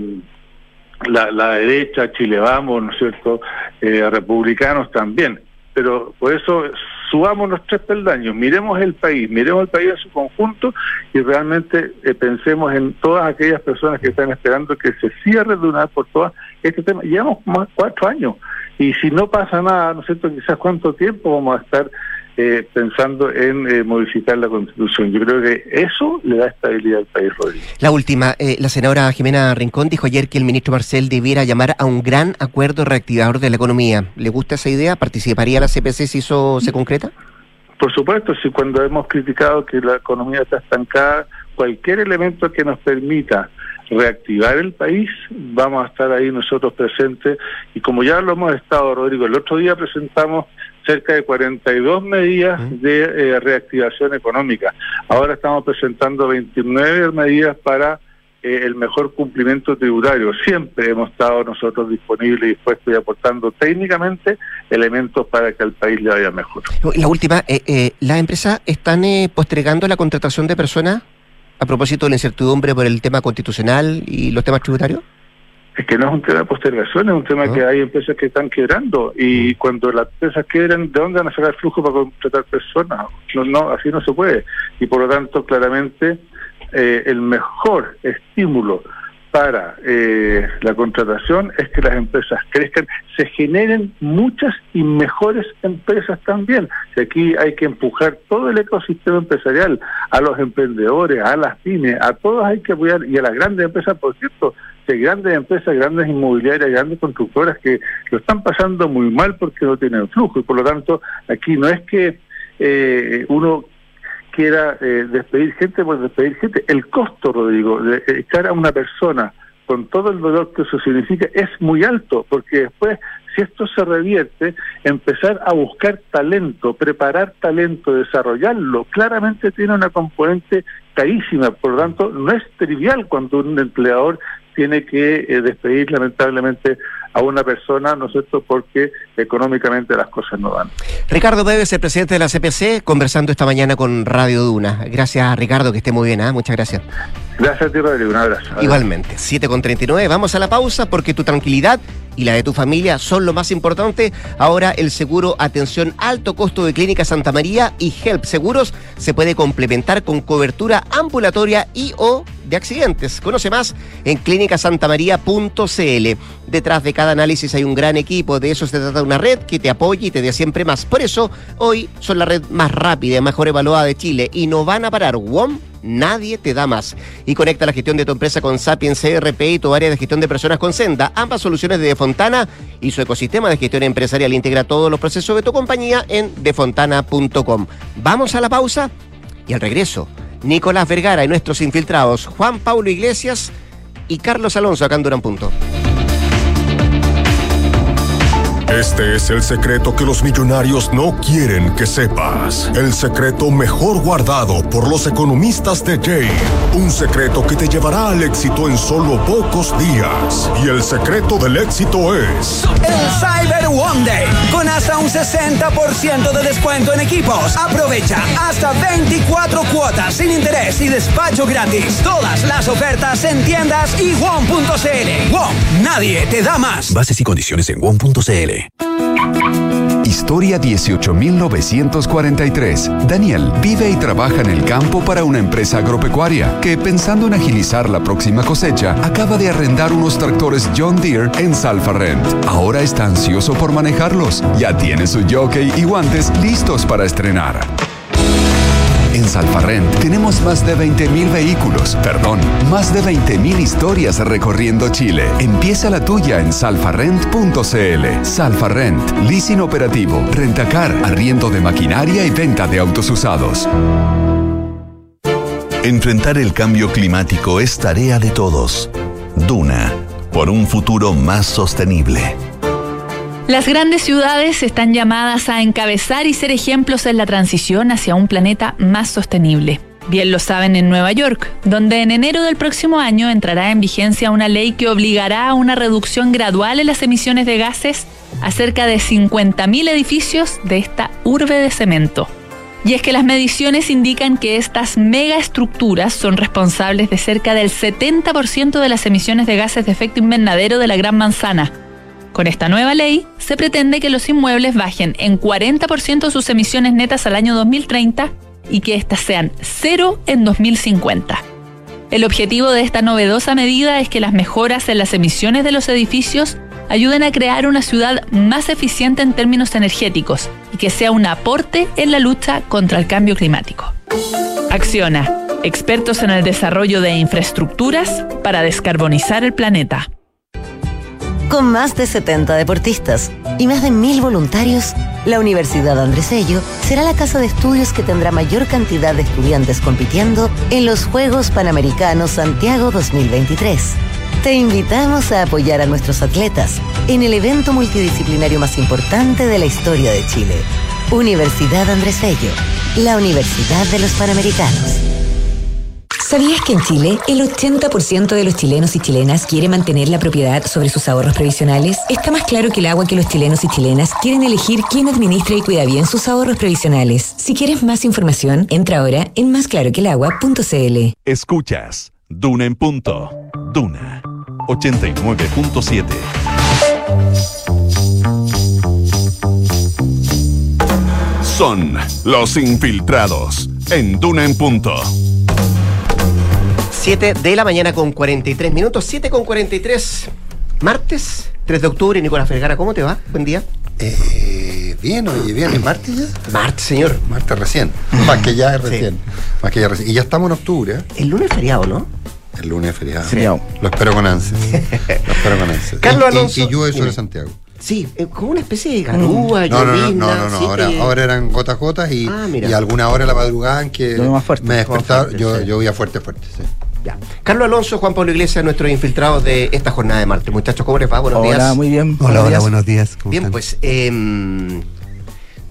la, la derecha, Chile Vamos, ¿no es cierto?, republicanos también. Pero por eso subamos los tres peldaños, miremos el país, miremos el país en su conjunto y realmente eh, pensemos en todas aquellas personas que están esperando que se cierre de una por todas este tema. Llevamos más cuatro años y si no pasa nada, ¿no cierto? Quizás cuánto tiempo vamos a estar eh, pensando en eh, modificar la constitución. Yo creo que eso le da estabilidad al país, Rodrigo. La última, eh, la senadora Jimena Rincón dijo ayer que el ministro Marcel debiera llamar a un gran acuerdo reactivador de la economía. ¿Le gusta esa idea? ¿Participaría la CPC si eso se concreta? Por supuesto, si cuando hemos criticado que la economía está estancada, cualquier elemento que nos permita reactivar el país, vamos a estar ahí nosotros presentes y como ya lo hemos estado, Rodrigo, el otro día presentamos cerca de 42 medidas de eh, reactivación económica. Ahora estamos presentando 29 medidas para eh, el mejor cumplimiento tributario. Siempre hemos estado nosotros disponibles y dispuestos y aportando técnicamente elementos para que al país le vaya mejor. La última, eh, ¿las empresas están postergando la contratación de personas a propósito de la incertidumbre por el tema constitucional y los temas tributarios? Es que no es un tema de postergación, es un tema que hay empresas que están quebrando y mm. cuando las empresas quebran, ¿de dónde van a sacar flujo para contratar personas? No, no, así no se puede. Y por lo tanto, claramente, eh, el mejor estímulo para eh, la contratación es que las empresas crezcan, se generen muchas y mejores empresas también. Y aquí hay que empujar todo el ecosistema empresarial, a los emprendedores, a las pymes, a todos hay que apoyar, y a las grandes empresas, por cierto, que grandes empresas, grandes inmobiliarias, grandes constructoras que lo están pasando muy mal porque no tienen flujo, y por lo tanto aquí no es que eh, uno quiera eh, despedir gente por despedir gente. El costo, Rodrigo, de echar a una persona con todo el dolor que eso significa es muy alto, porque después, si esto se revierte, empezar a buscar talento, preparar talento, desarrollarlo, claramente tiene una componente carísima, por lo tanto, no es trivial cuando un empleador tiene que eh, despedir lamentablemente a una persona, ¿no es cierto?, porque económicamente las cosas no dan. Ricardo Pérez, el presidente de la CPC, conversando esta mañana con Radio Duna. Gracias, Ricardo, que esté muy bien, ¿ah? muchas gracias. Gracias a ti, Rodrigo, un abrazo. Igualmente, 7 con 39, vamos a la pausa porque tu tranquilidad y la de tu familia son lo más importante. Ahora el seguro Atención Alto Costo de Clínica Santa María y Help Seguros se puede complementar con cobertura ambulatoria y o de accidentes. Conoce más en clínicasantamaría.cl. Detrás de cada análisis hay un gran equipo, de eso se trata una red que te apoye y te dé siempre más. Por eso, hoy son la red más rápida y mejor evaluada de Chile y no van a parar. WOM nadie te da más. Y conecta la gestión de tu empresa con Sapiens CRP y tu área de gestión de personas con Senda. Ambas soluciones de Defontana y su ecosistema de gestión empresarial integra todos los procesos de tu compañía en defontana.com. Vamos a la pausa y al regreso, Nicolás Vergara y nuestros infiltrados Juan Paulo Iglesias y Carlos Alonso acá en Durán Punto. Este es el secreto que los millonarios no quieren que sepas. El secreto mejor guardado por los economistas de Jay. Un secreto que te llevará al éxito en solo pocos días. Y el secreto del éxito es... El Cyber One Day. Con hasta un 60% de descuento en equipos. Aprovecha hasta 24 cuotas sin interés y despacho gratis. Todas las ofertas en tiendas y WOM.cl. WOM, nadie te da más. Bases y condiciones en WOM.cl. Historia 18.943. Daniel vive y trabaja en el campo para una empresa agropecuaria que, pensando en agilizar la próxima cosecha, acaba de arrendar unos tractores John Deere en Salfarrent. Ahora está ansioso por manejarlos. Ya tiene su jockey y guantes listos para estrenar. En Salfarrent tenemos más de 20.000 vehículos, perdón, más de 20.000 historias recorriendo Chile. Empieza la tuya en salfarrent.cl. Salfarrent, leasing operativo, rentacar, arriendo de maquinaria y venta de autos usados. Enfrentar el cambio climático es tarea de todos. Duna, por un futuro más sostenible. Las grandes ciudades están llamadas a encabezar y ser ejemplos en la transición hacia un planeta más sostenible. Bien lo saben en Nueva York, donde en enero del próximo año entrará en vigencia una ley que obligará a una reducción gradual en las emisiones de gases a cerca de 50.000 edificios de esta urbe de cemento. Y es que las mediciones indican que estas megaestructuras son responsables de cerca del 70% de las emisiones de gases de efecto invernadero de la Gran Manzana, con esta nueva ley, se pretende que los inmuebles bajen en 40% sus emisiones netas al año 2030 y que éstas sean cero en 2050. El objetivo de esta novedosa medida es que las mejoras en las emisiones de los edificios ayuden a crear una ciudad más eficiente en términos energéticos y que sea un aporte en la lucha contra el cambio climático. Acciona, expertos en el desarrollo de infraestructuras para descarbonizar el planeta. Con más de 70 deportistas y más de mil voluntarios, la Universidad Andrés Bello será la casa de estudios que tendrá mayor cantidad de estudiantes compitiendo en los Juegos Panamericanos Santiago 2023. Te invitamos a apoyar a nuestros atletas en el evento multidisciplinario más importante de la historia de Chile. Universidad Andrés Bello, la Universidad de los Panamericanos. ¿Sabías que en Chile el 80% de los chilenos y chilenas quiere mantener la propiedad sobre sus ahorros previsionales? Está más claro que el agua que los chilenos y chilenas quieren elegir quién administra y cuida bien sus ahorros previsionales. Si quieres más información, entra ahora en másclaroquelagua.cl. Escuchas Duna en punto. Duna 89.7. Son los infiltrados en Duna en punto. 7 de la mañana con 43 minutos, 7 con 43, martes 3 de octubre. Nicolás Vergara, ¿cómo te va? Buen día. Eh, bien, oye, bien, ¿es martes ya? Martes, señor. Martes recién. Más que ya es recién. Más que ya recién. Y ya estamos en octubre. ¿eh? El lunes es feriado, ¿no? El lunes es feriado. Feriado. Lo espero con ansias. Lo espero con ansias. Carlos Alonso. Y, y llueve sobre Santiago. Sí, eh, como una especie de garúa, No, no, no, no, no, Ahora, que- ahora eran gotas gotas y, Ah, y alguna hora en la madrugada en que fuerte, me despertaba, fuerte, yo sí. llovía fuerte, fuerte, sí. Ya. Carlos Alonso, Juan Pablo Iglesias, nuestros infiltrados de esta jornada de martes. Muchachos, ¿cómo les va? Buenos Hola, días. muy bien. Hola, hola, buenos días. ¿cómo Bien, están? pues, em,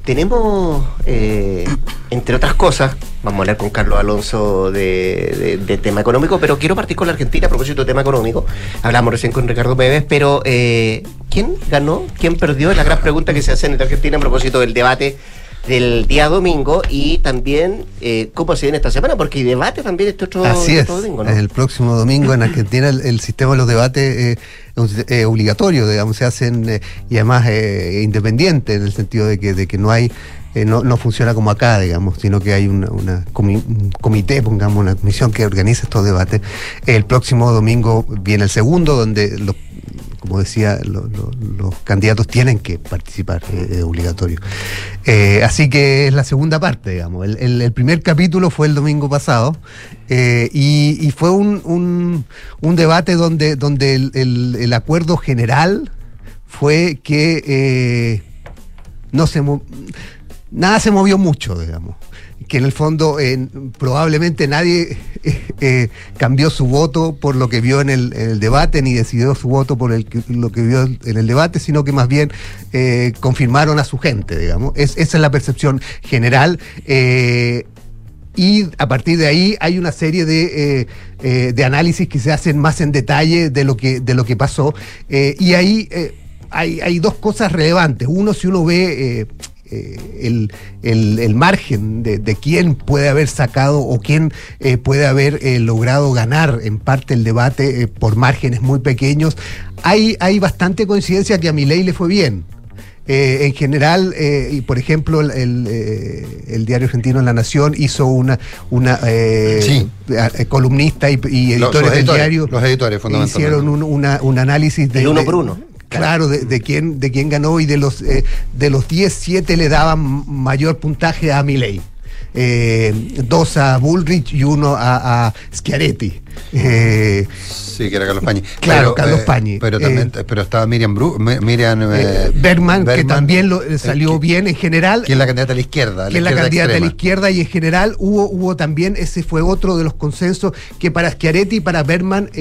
tenemos, eh, entre otras cosas, vamos a hablar con Carlos Alonso de, tema económico, pero quiero partir con la Argentina a propósito de tema económico. Hablamos recién con Ricardo Pérez, pero eh, ¿quién ganó? ¿Quién perdió? Es la gran pregunta que se hace en Argentina a propósito del debate del día domingo y también eh, cómo se viene esta semana, porque hay debate también este otro, Así es. domingo. El próximo domingo en Argentina el, sistema de los debates es obligatorio, digamos, se hacen eh, y además eh, independiente en el sentido de que, de que no hay no, no, funciona como acá, digamos, sino que hay una, una un comité, pongamos, una comisión que organiza estos debates. El próximo domingo viene el segundo, donde los como decía, los candidatos tienen que participar, es obligatorio. Eh, así que es la segunda parte, digamos. El, primer capítulo fue el domingo pasado eh, y, fue un, debate donde, donde el, acuerdo general fue que eh, no se nada se movió mucho, digamos que en el fondo probablemente nadie eh, eh, cambió su voto por lo que vio en el, debate, ni decidió su voto por lo que vio en el debate, sino que más bien eh, confirmaron a su gente, digamos. esa es la percepción general. y a partir de ahí hay una serie de, análisis que se hacen más en detalle de lo que, de lo que pasó. y ahí hay, hay, dos cosas relevantes. Uno, si uno ve eh, el, margen de, quién puede haber sacado o quién eh, puede haber eh, logrado ganar. En parte el debate por márgenes muy pequeños, hay, hay bastante coincidencia que a mi ley le fue bien. en general, y por ejemplo, el, diario argentino La Nación hizo una, una columnista y, editores del diario los editores, hicieron un, un análisis de uno por uno Claro, de, quién, de quién ganó y de los, eh, de los 10, 7 le daban mayor puntaje a Milei. Eh, dos a Bullrich y uno a, a Schiaretti. Eh, sí, que era Carlos Pañi. Claro, Carlos eh, Pañi. Pero también pero estaba Miriam, Miriam Berman, que también lo, salió bien en general. Que es la candidata a la izquierda. Que es la candidata a la izquierda y en general hubo, hubo también, ese fue otro de los consensos, que para Schiaretti y para Berman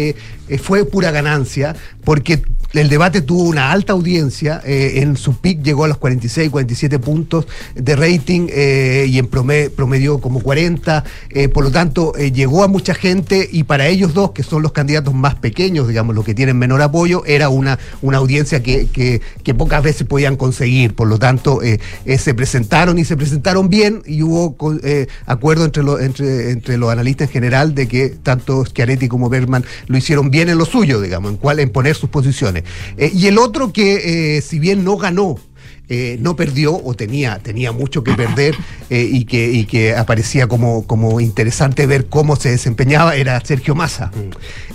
fue pura ganancia, porque el debate tuvo una alta audiencia, en su pic llegó a los 46, 47 puntos de rating y en promedio promedió como 40, eh, por lo tanto eh, llegó a mucha gente y para ellos dos, que son los candidatos más pequeños, digamos, los que tienen menor apoyo, era una, una audiencia que, que, pocas veces podían conseguir, por lo tanto eh, se presentaron y se presentaron bien y hubo acuerdo entre, entre, entre los analistas en general de que tanto Schiaretti como Bergman lo hicieron bien en lo suyo, digamos, en cuál en poner sus posiciones. Y el otro que, si bien no ganó eh, no perdió o tenía, tenía mucho que perder eh, y, que, y que aparecía como, como interesante ver cómo se desempeñaba era Sergio Massa. Mm.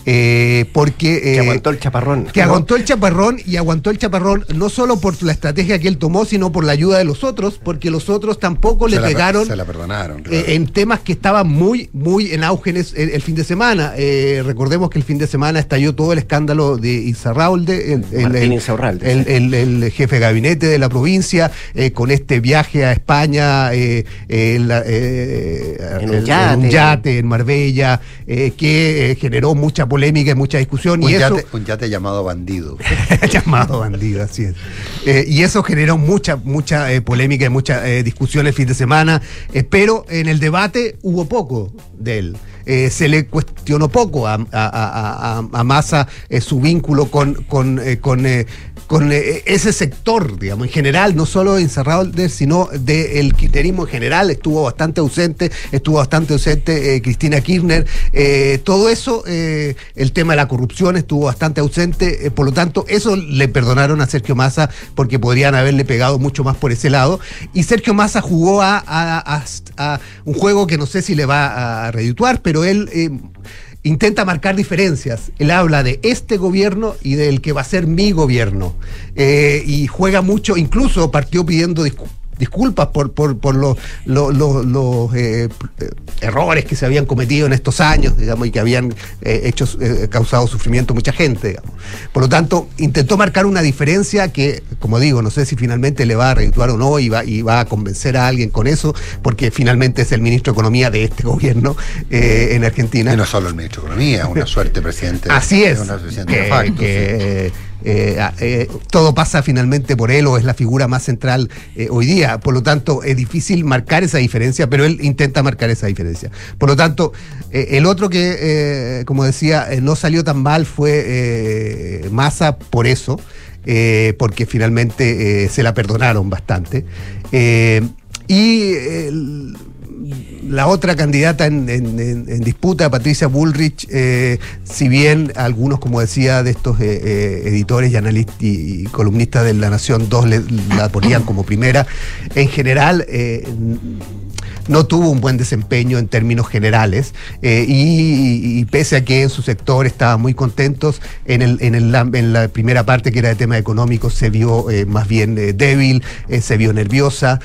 Eh, porque... que aguantó el chaparrón. Que aguantó el chaparrón y aguantó el chaparrón no solo por la estrategia que él tomó, sino por la ayuda de los otros, porque los otros tampoco le pegaron... Se la perdonaron. en temas que estaban muy, muy en auge el, fin de semana. recordemos que el fin de semana estalló todo el escándalo de Izarralde, el, el, el, jefe de gabinete de la provincia, eh, con este viaje a España, eh, eh, en, un yate. en Marbella, que generó mucha polémica y mucha discusión. Un, y yate, un yate llamado bandido. llamado bandido, así es. y eso generó mucha, mucha polémica y mucha discusión el fin de semana, pero en el debate hubo poco de él. se le cuestionó poco a, a, Massa su vínculo con, con, con, con ese sector, digamos, en general no solo encerrado, sino del kirchnerismo en general, estuvo bastante ausente, estuvo bastante ausente eh, Cristina Kirchner, eh, todo eso, eh, el tema de la corrupción estuvo bastante ausente, por lo tanto, eso le perdonaron a Sergio Massa porque podrían haberle pegado mucho más por ese lado, y Sergio Massa jugó a, a un juego que no sé si le va a redituar, pero él intenta marcar diferencias. Él habla de este gobierno y del que va a ser mi gobierno. Eh, y juega mucho, incluso partió pidiendo disculpas por, por, por los, los, eh, errores que se habían cometido en estos años, digamos, y que habían eh, hecho, eh, causado sufrimiento a mucha gente, digamos. Por lo tanto, intentó marcar una diferencia que, como digo, no sé si finalmente le va a redituar o no y va, y va a convencer a alguien con eso, porque finalmente es el ministro de Economía de este gobierno en Argentina. Y no solo el ministro de Economía, una suerte presidente. Así es. Una que, eh, eh, todo pasa finalmente por él o es la figura más central eh, hoy día. Por lo tanto, es difícil marcar esa diferencia, pero él intenta marcar esa diferencia. Por lo tanto, el otro que, como decía, no salió tan mal fue Massa por eso. porque finalmente se la perdonaron bastante. y la otra candidata en, disputa, Patricia Bullrich, eh, si bien algunos, como decía, de estos eh, eh, editores y analistas y, columnistas de La Nación 2 la ponían como primera, en general no tuvo un buen desempeño en términos generales eh, y, pese a que en su sector estaban muy contentos, en, el, en, la primera parte que era de tema económico se vio eh, más bien eh, débil, se vio nerviosa,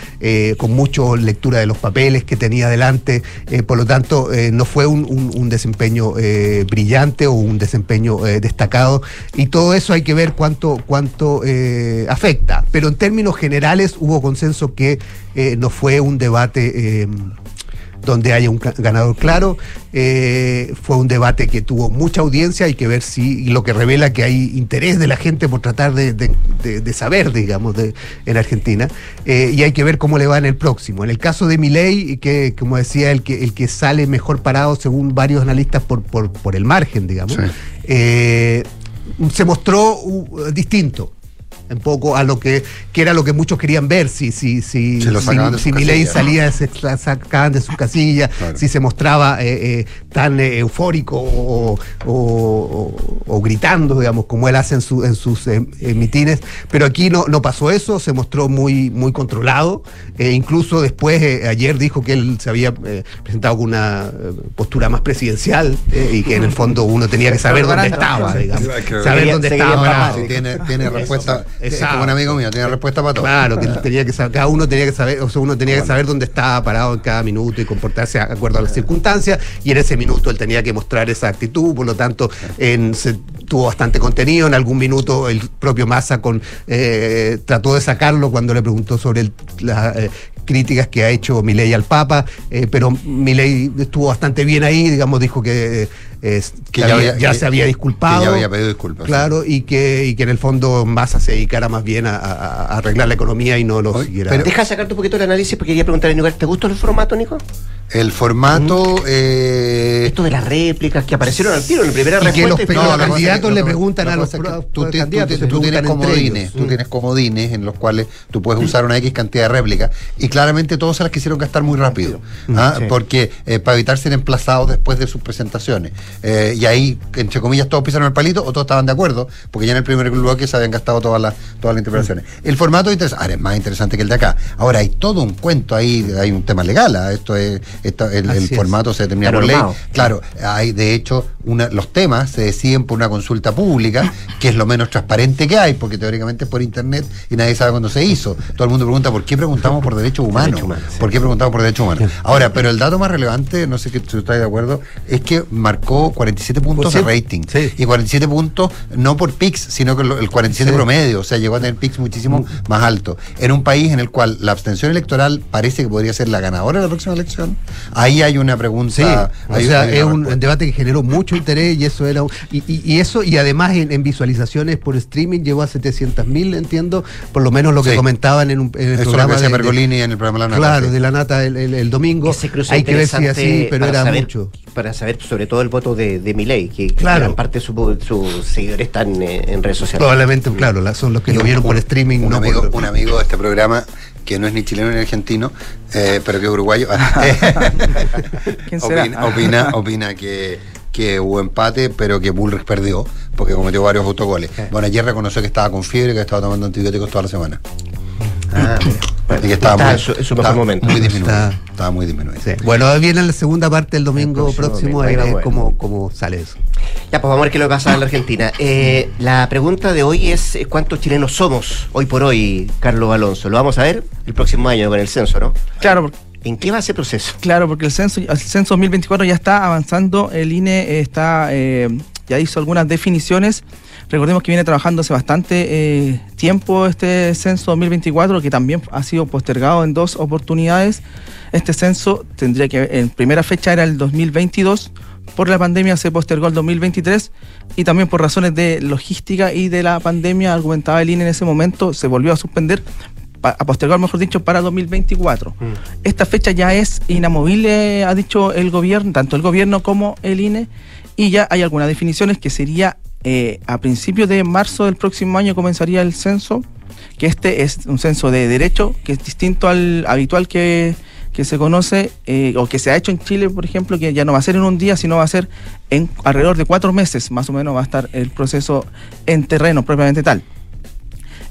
con mucha lectura de los papeles que tenía delante, por lo tanto no fue un, un desempeño brillante o un desempeño destacado. Y todo eso hay que ver cuánto, cuánto afecta, pero en términos generales hubo consenso que no fue un debate donde haya un ganador claro. Eh, fue un debate que tuvo mucha audiencia, hay que ver si, y lo que revela que hay interés de la gente por tratar de, saber, digamos, de, en Argentina, eh, y hay que ver cómo le va en el próximo. En el caso de Milei, que como decía, el que, el que sale mejor parado según varios analistas por, por, el margen, digamos, eh, se mostró uh, distinto un poco a lo que, que era lo que muchos querían ver, si, si, si, si, Milei salía, se sacaban de su casilla, si se mostraba eh, eh, tan eh, eufórico o, o, gritando, digamos, como él hace en, su, en sus mitines. Pero aquí no, no pasó eso, se mostró muy, muy controlado. incluso después, ayer dijo que él se había presentado con una postura más presidencial y que en el fondo uno tenía que saber dónde estaba, digamos. Saber dónde estaba. Tiene, tiene respuesta es como un amigo mío, tiene respuesta para todo. Claro, que tenía que saber, cada uno tenía que saber, o sea, uno tenía que saber dónde estaba parado en cada minuto y comportarse de acuerdo a las circunstancias, y en ese minuto él tenía que mostrar esa actitud, por lo tanto, en, se, tuvo bastante contenido, en algún minuto el propio Massa con, eh, trató de sacarlo cuando le preguntó sobre las eh, críticas que ha hecho Milei al Papa, eh, pero Milei estuvo bastante bien ahí, digamos, dijo que que, ya, se había disculpado. Que ya había pedido disculpas. Claro, y, que, y que en el fondo Massa se dedicara más bien a, arreglar la economía y no lo siguiera. Pero, Deja sacarte un poquito el análisis porque quería preguntarle, Nico, ¿te gustó el formato, Nico? El formato. Eh, Esto de las réplicas que aparecieron al tiro en la primera respuesta. Que los, candidatos le preguntan a los tú, candidatos. Tú, tienes comodines, tú tienes comodines en los cuales tú puedes usar una X cantidad de réplicas y claramente todos se las quisieron gastar muy rápido. ¿ah? Porque eh, para evitar ser emplazados después de sus presentaciones. Eh, y ahí, entre comillas, todos pisaron el palito o todos estaban de acuerdo, porque ya en el primer bloque se habían gastado todas las, todas las interpretaciones. El formato es, ahora, es más interesante que el de acá. Ahora, hay todo un cuento ahí, hay un tema legal. ¿ah? Esto es, el, formato se determina por ley. Claro, hay de hecho una, los temas se deciden por una consulta pública, que es lo menos transparente que hay, porque teóricamente es por internet y nadie sabe cuándo se hizo. Todo el mundo pregunta por qué preguntamos por derechos humanos. ¿Por qué preguntamos por derechos humanos? Ahora, pero el dato más relevante, no sé si estáis de acuerdo, es que marcó 47 puntos de rating. Y 47 puntos no por PIX, sino que el 47 promedio. O sea, llegó a tener PIX muchísimo mm. más alto. En un país en el cual la abstención electoral parece que podría ser la ganadora de la próxima elección, ahí hay una pregunta. o sea, es un debate que generó mucho interés y eso era. Y, eso, y además en, visualizaciones por streaming llegó a 700 mil, entiendo, por lo menos lo que comentaban en, un, el programa. de, Pergolini en el programa La Nata. Claro, de la Nata el, domingo. hay que ver si así, pero era mucho. Para saber sobre todo el voto de, de Milei, que, claro. gran parte de sus seguidores están eh, en redes sociales. Probablemente, claro, son los que lo vieron por streaming. Un, amigo, un amigo de este programa que no es ni chileno ni argentino, eh, pero que es uruguayo, opina, opina, que, que hubo empate, pero que Bullrich perdió, porque cometió varios autogoles. Bueno, ayer reconoció que estaba con fiebre que estaba tomando antibióticos toda la semana. Ah, y que estaba muy, su, su mejor momento. Muy disminuido. Estaba muy disminuido. Bueno, viene la segunda parte el domingo próximo, a ver cómo, cómo sale eso. Ya, pues vamos a ver qué lo que pasa en la Argentina. Eh, la pregunta de hoy es eh, cuántos chilenos somos hoy por hoy, Carlos Alonso. Lo vamos a ver el próximo año con el censo, ¿no? Claro. ¿En qué va ese proceso? Claro, porque el censo, el censo 2024 ya está avanzando, el INE está, eh, ya hizo algunas definiciones. Recordemos que viene trabajando hace bastante tiempo este censo 2024, que también ha sido postergado en dos oportunidades. Este censo tendría que, en primera fecha era el 2022, por la pandemia se postergó el 2023 y también por razones de logística y de la pandemia, argumentaba el INE en ese momento, se volvió a suspender, a postergar, mejor dicho, para 2024. Mm. Esta fecha ya es inamovible, ha dicho el gobierno, tanto el gobierno como el INE, y ya hay algunas definiciones que sería eh, a principios de marzo del próximo año comenzaría el censo, que este es un censo de derecho, que es distinto al habitual que, se conoce eh, o que se ha hecho en Chile, por ejemplo, que ya no va a ser en un día, sino va a ser en alrededor de cuatro meses, más o menos va a estar el proceso en terreno propiamente tal.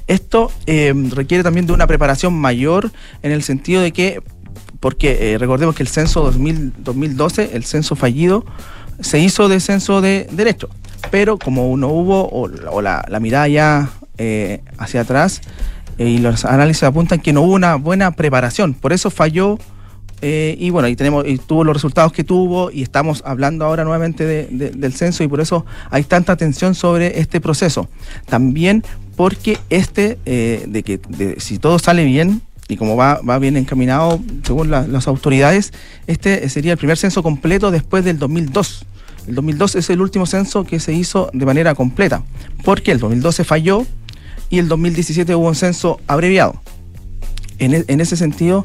Esto eh, requiere también de una preparación mayor en el sentido de que, porque recordemos que el censo 2012, el censo fallido, se hizo de censo de derecho, pero como no hubo, o, la, mirada ya eh, hacia atrás, y los análisis apuntan que no hubo una buena preparación, por eso falló y bueno, y tenemos y tuvo los resultados que tuvo y estamos hablando ahora nuevamente del censo y por eso hay tanta atención sobre este proceso. También porque este, eh, de que si todo sale bien, y como va, va bien encaminado según las autoridades, este sería el primer censo completo después del 2002. El 2002 es el último censo que se hizo de manera completa, porque el 2012 falló y el 2017 hubo un censo abreviado. En, e, ese sentido,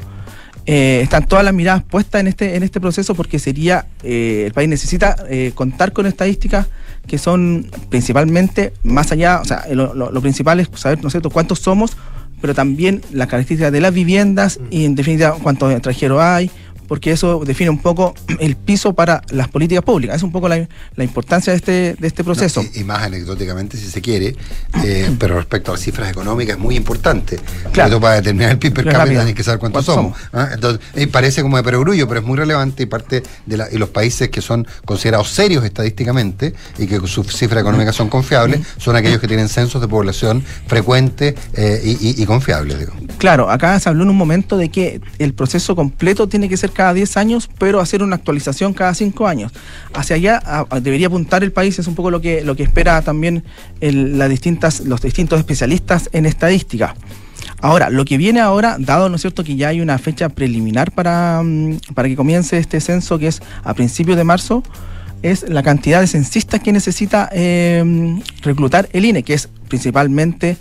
eh, están todas las miradas puestas en este, en este proceso porque sería, eh, el país necesita contar con estadísticas que son principalmente más allá, o sea, lo, principal es saber, ¿no cierto?, cuántos somos, pero también las características de las viviendas y en definitiva cuántos extranjeros hay, porque eso define un poco el piso para las políticas públicas. Es un poco la, importancia de este, de este proceso. y, más anecdóticamente, si se quiere, eh, pero respecto a las cifras económicas es muy importante. Claro. para determinar el PIB per cápita hay que saber cuántos somos. ¿ah? Entonces, eh, parece como de perogrullo, pero es muy relevante y parte de la, y los países que son considerados serios estadísticamente y que sus cifras económicas son confiables, son aquellos que tienen censos de población frecuentes eh, y, y, confiables. Digo. Claro, acá se habló en un momento de que el proceso completo tiene que ser cada 10 años, pero hacer una actualización cada 5 años. Hacia allá debería apuntar el país, es un poco lo que, lo que espera también las distintas, los distintos especialistas en estadística. Ahora, lo que viene ahora, dado, ¿no es cierto?, que ya hay una fecha preliminar para, mm, para que comience este censo, que es a principios de marzo, es la cantidad de censistas que necesita eh, reclutar el INE, que es principalmente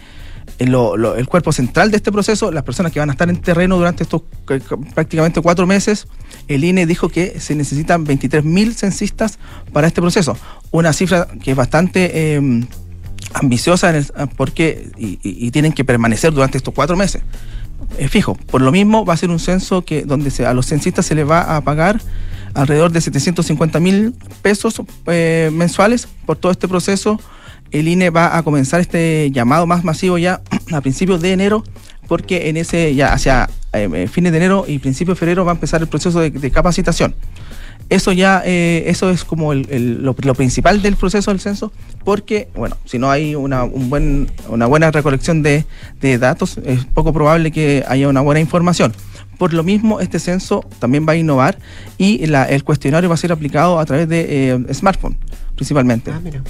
el cuerpo central de este proceso, las personas que van a estar en terreno durante estos prácticamente cuatro meses, el INE dijo que se necesitan 23.000 censistas para este proceso. Una cifra que es bastante em, ambiciosa porque y, tienen que permanecer durante estos cuatro meses. fijo, por lo mismo va a ser un censo que donde a los censistas se les va a pagar alrededor de 750 mil pesos eh, mensuales por todo este proceso el INE va a comenzar este llamado más masivo ya a principios de enero, porque en ese, ya hacia eh, eh, fines de enero y principios de febrero va a empezar el proceso de, capacitación. Eso ya, eh, eso es como lo, principal del proceso del censo, porque, bueno, si no hay una, un una buena recolección de, datos, es poco probable que haya una buena información. Por lo mismo, este censo también va a innovar y el cuestionario va a ser aplicado a través de smartphone, principalmente. Ah, mira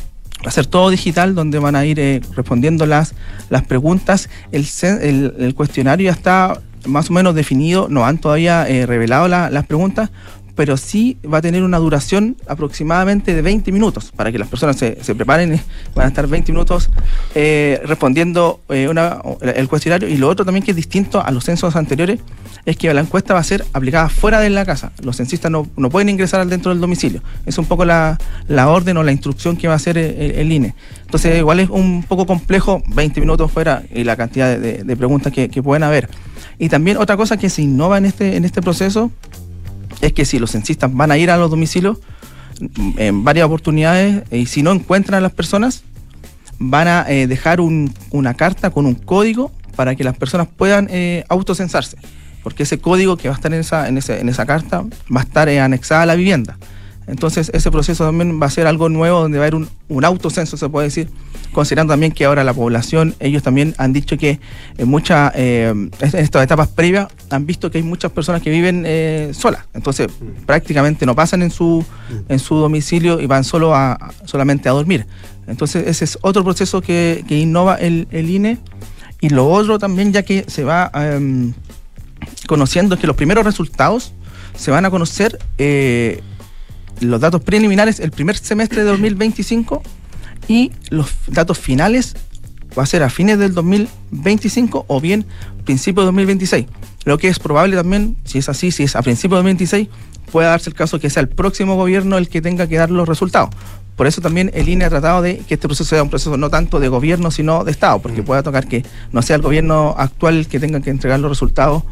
va a ser todo digital, donde van a ir eh, respondiendo las, las preguntas. El, cuestionario ya está más o menos definido, no han todavía eh, revelado las preguntas, pero sí va a tener una duración aproximadamente de 20 minutos para que las personas se, se preparen. Van a estar 20 minutos eh, respondiendo eh, una, el cuestionario. Y lo otro también que es distinto a los censos anteriores es que la encuesta va a ser aplicada fuera de la casa. Los censistas no, no pueden ingresar dentro del domicilio. Es un poco la, la orden o la instrucción que va a hacer el, INE. Entonces, igual es un poco complejo, 20 minutos fuera y la cantidad de, de preguntas que, que pueden haber. Y también otra cosa que se innova en este, en este proceso es que si los censistas van a ir a los domicilios mm, en varias oportunidades y si no encuentran a las personas, van a eh, dejar una carta con un código para que las personas puedan eh, autocensarse. Porque ese código que va a estar en esa, en carta va a estar eh, anexada a la vivienda. Entonces ese proceso también va a ser algo nuevo donde va a haber un, un autocenso, se puede decir, considerando también que ahora la población, ellos también han dicho que en muchas, eh, en estas etapas previas, han visto que hay muchas personas que viven eh, solas, entonces mm. prácticamente no pasan en su, mm. en su domicilio y van solo a, solamente a dormir. Entonces ese es otro proceso que, innova el, INE. Y lo otro también, ya que se va em, conociendo, es que los primeros resultados se van a conocer eh, los datos preliminares el primer semestre de 2025 y los datos finales va a ser a fines del 2025 o bien principio de 2026. Lo que es probable también, si es así, si es a principio de 2026, pueda darse el caso que sea el próximo gobierno el que tenga que dar los resultados. Por eso también el INE ha tratado de que este proceso sea un proceso no tanto de gobierno, sino de Estado, porque mm. pueda tocar que no sea el gobierno actual el que tenga que entregar los resultados,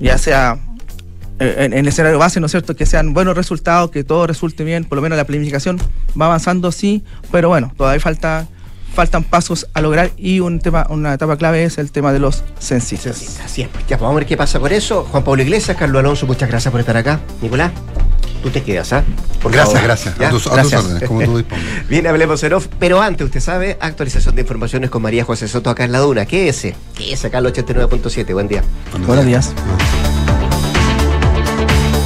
ya sea eh, en, el escenario base, ¿no es cierto? Que sean buenos resultados, que todo resulte bien, por lo menos la planificación va avanzando, sí, pero bueno, todavía falta faltan pasos a lograr y un tema, una etapa clave es el tema de los censistas. Así es, ya vamos a ver qué pasa por eso. Juan Pablo Iglesias, Carlos Alonso, muchas gracias por estar acá. Nicolás, tú te quedas, ¿ah? gracias, gracias. A tus, órdenes, como tú dispongas. Bien, hablemos en off, pero antes, usted sabe, actualización de informaciones con María José Soto acá en la Duna. ¿Qué es ese? ¿Qué es acá el 89.7? Buen día. Buenos días.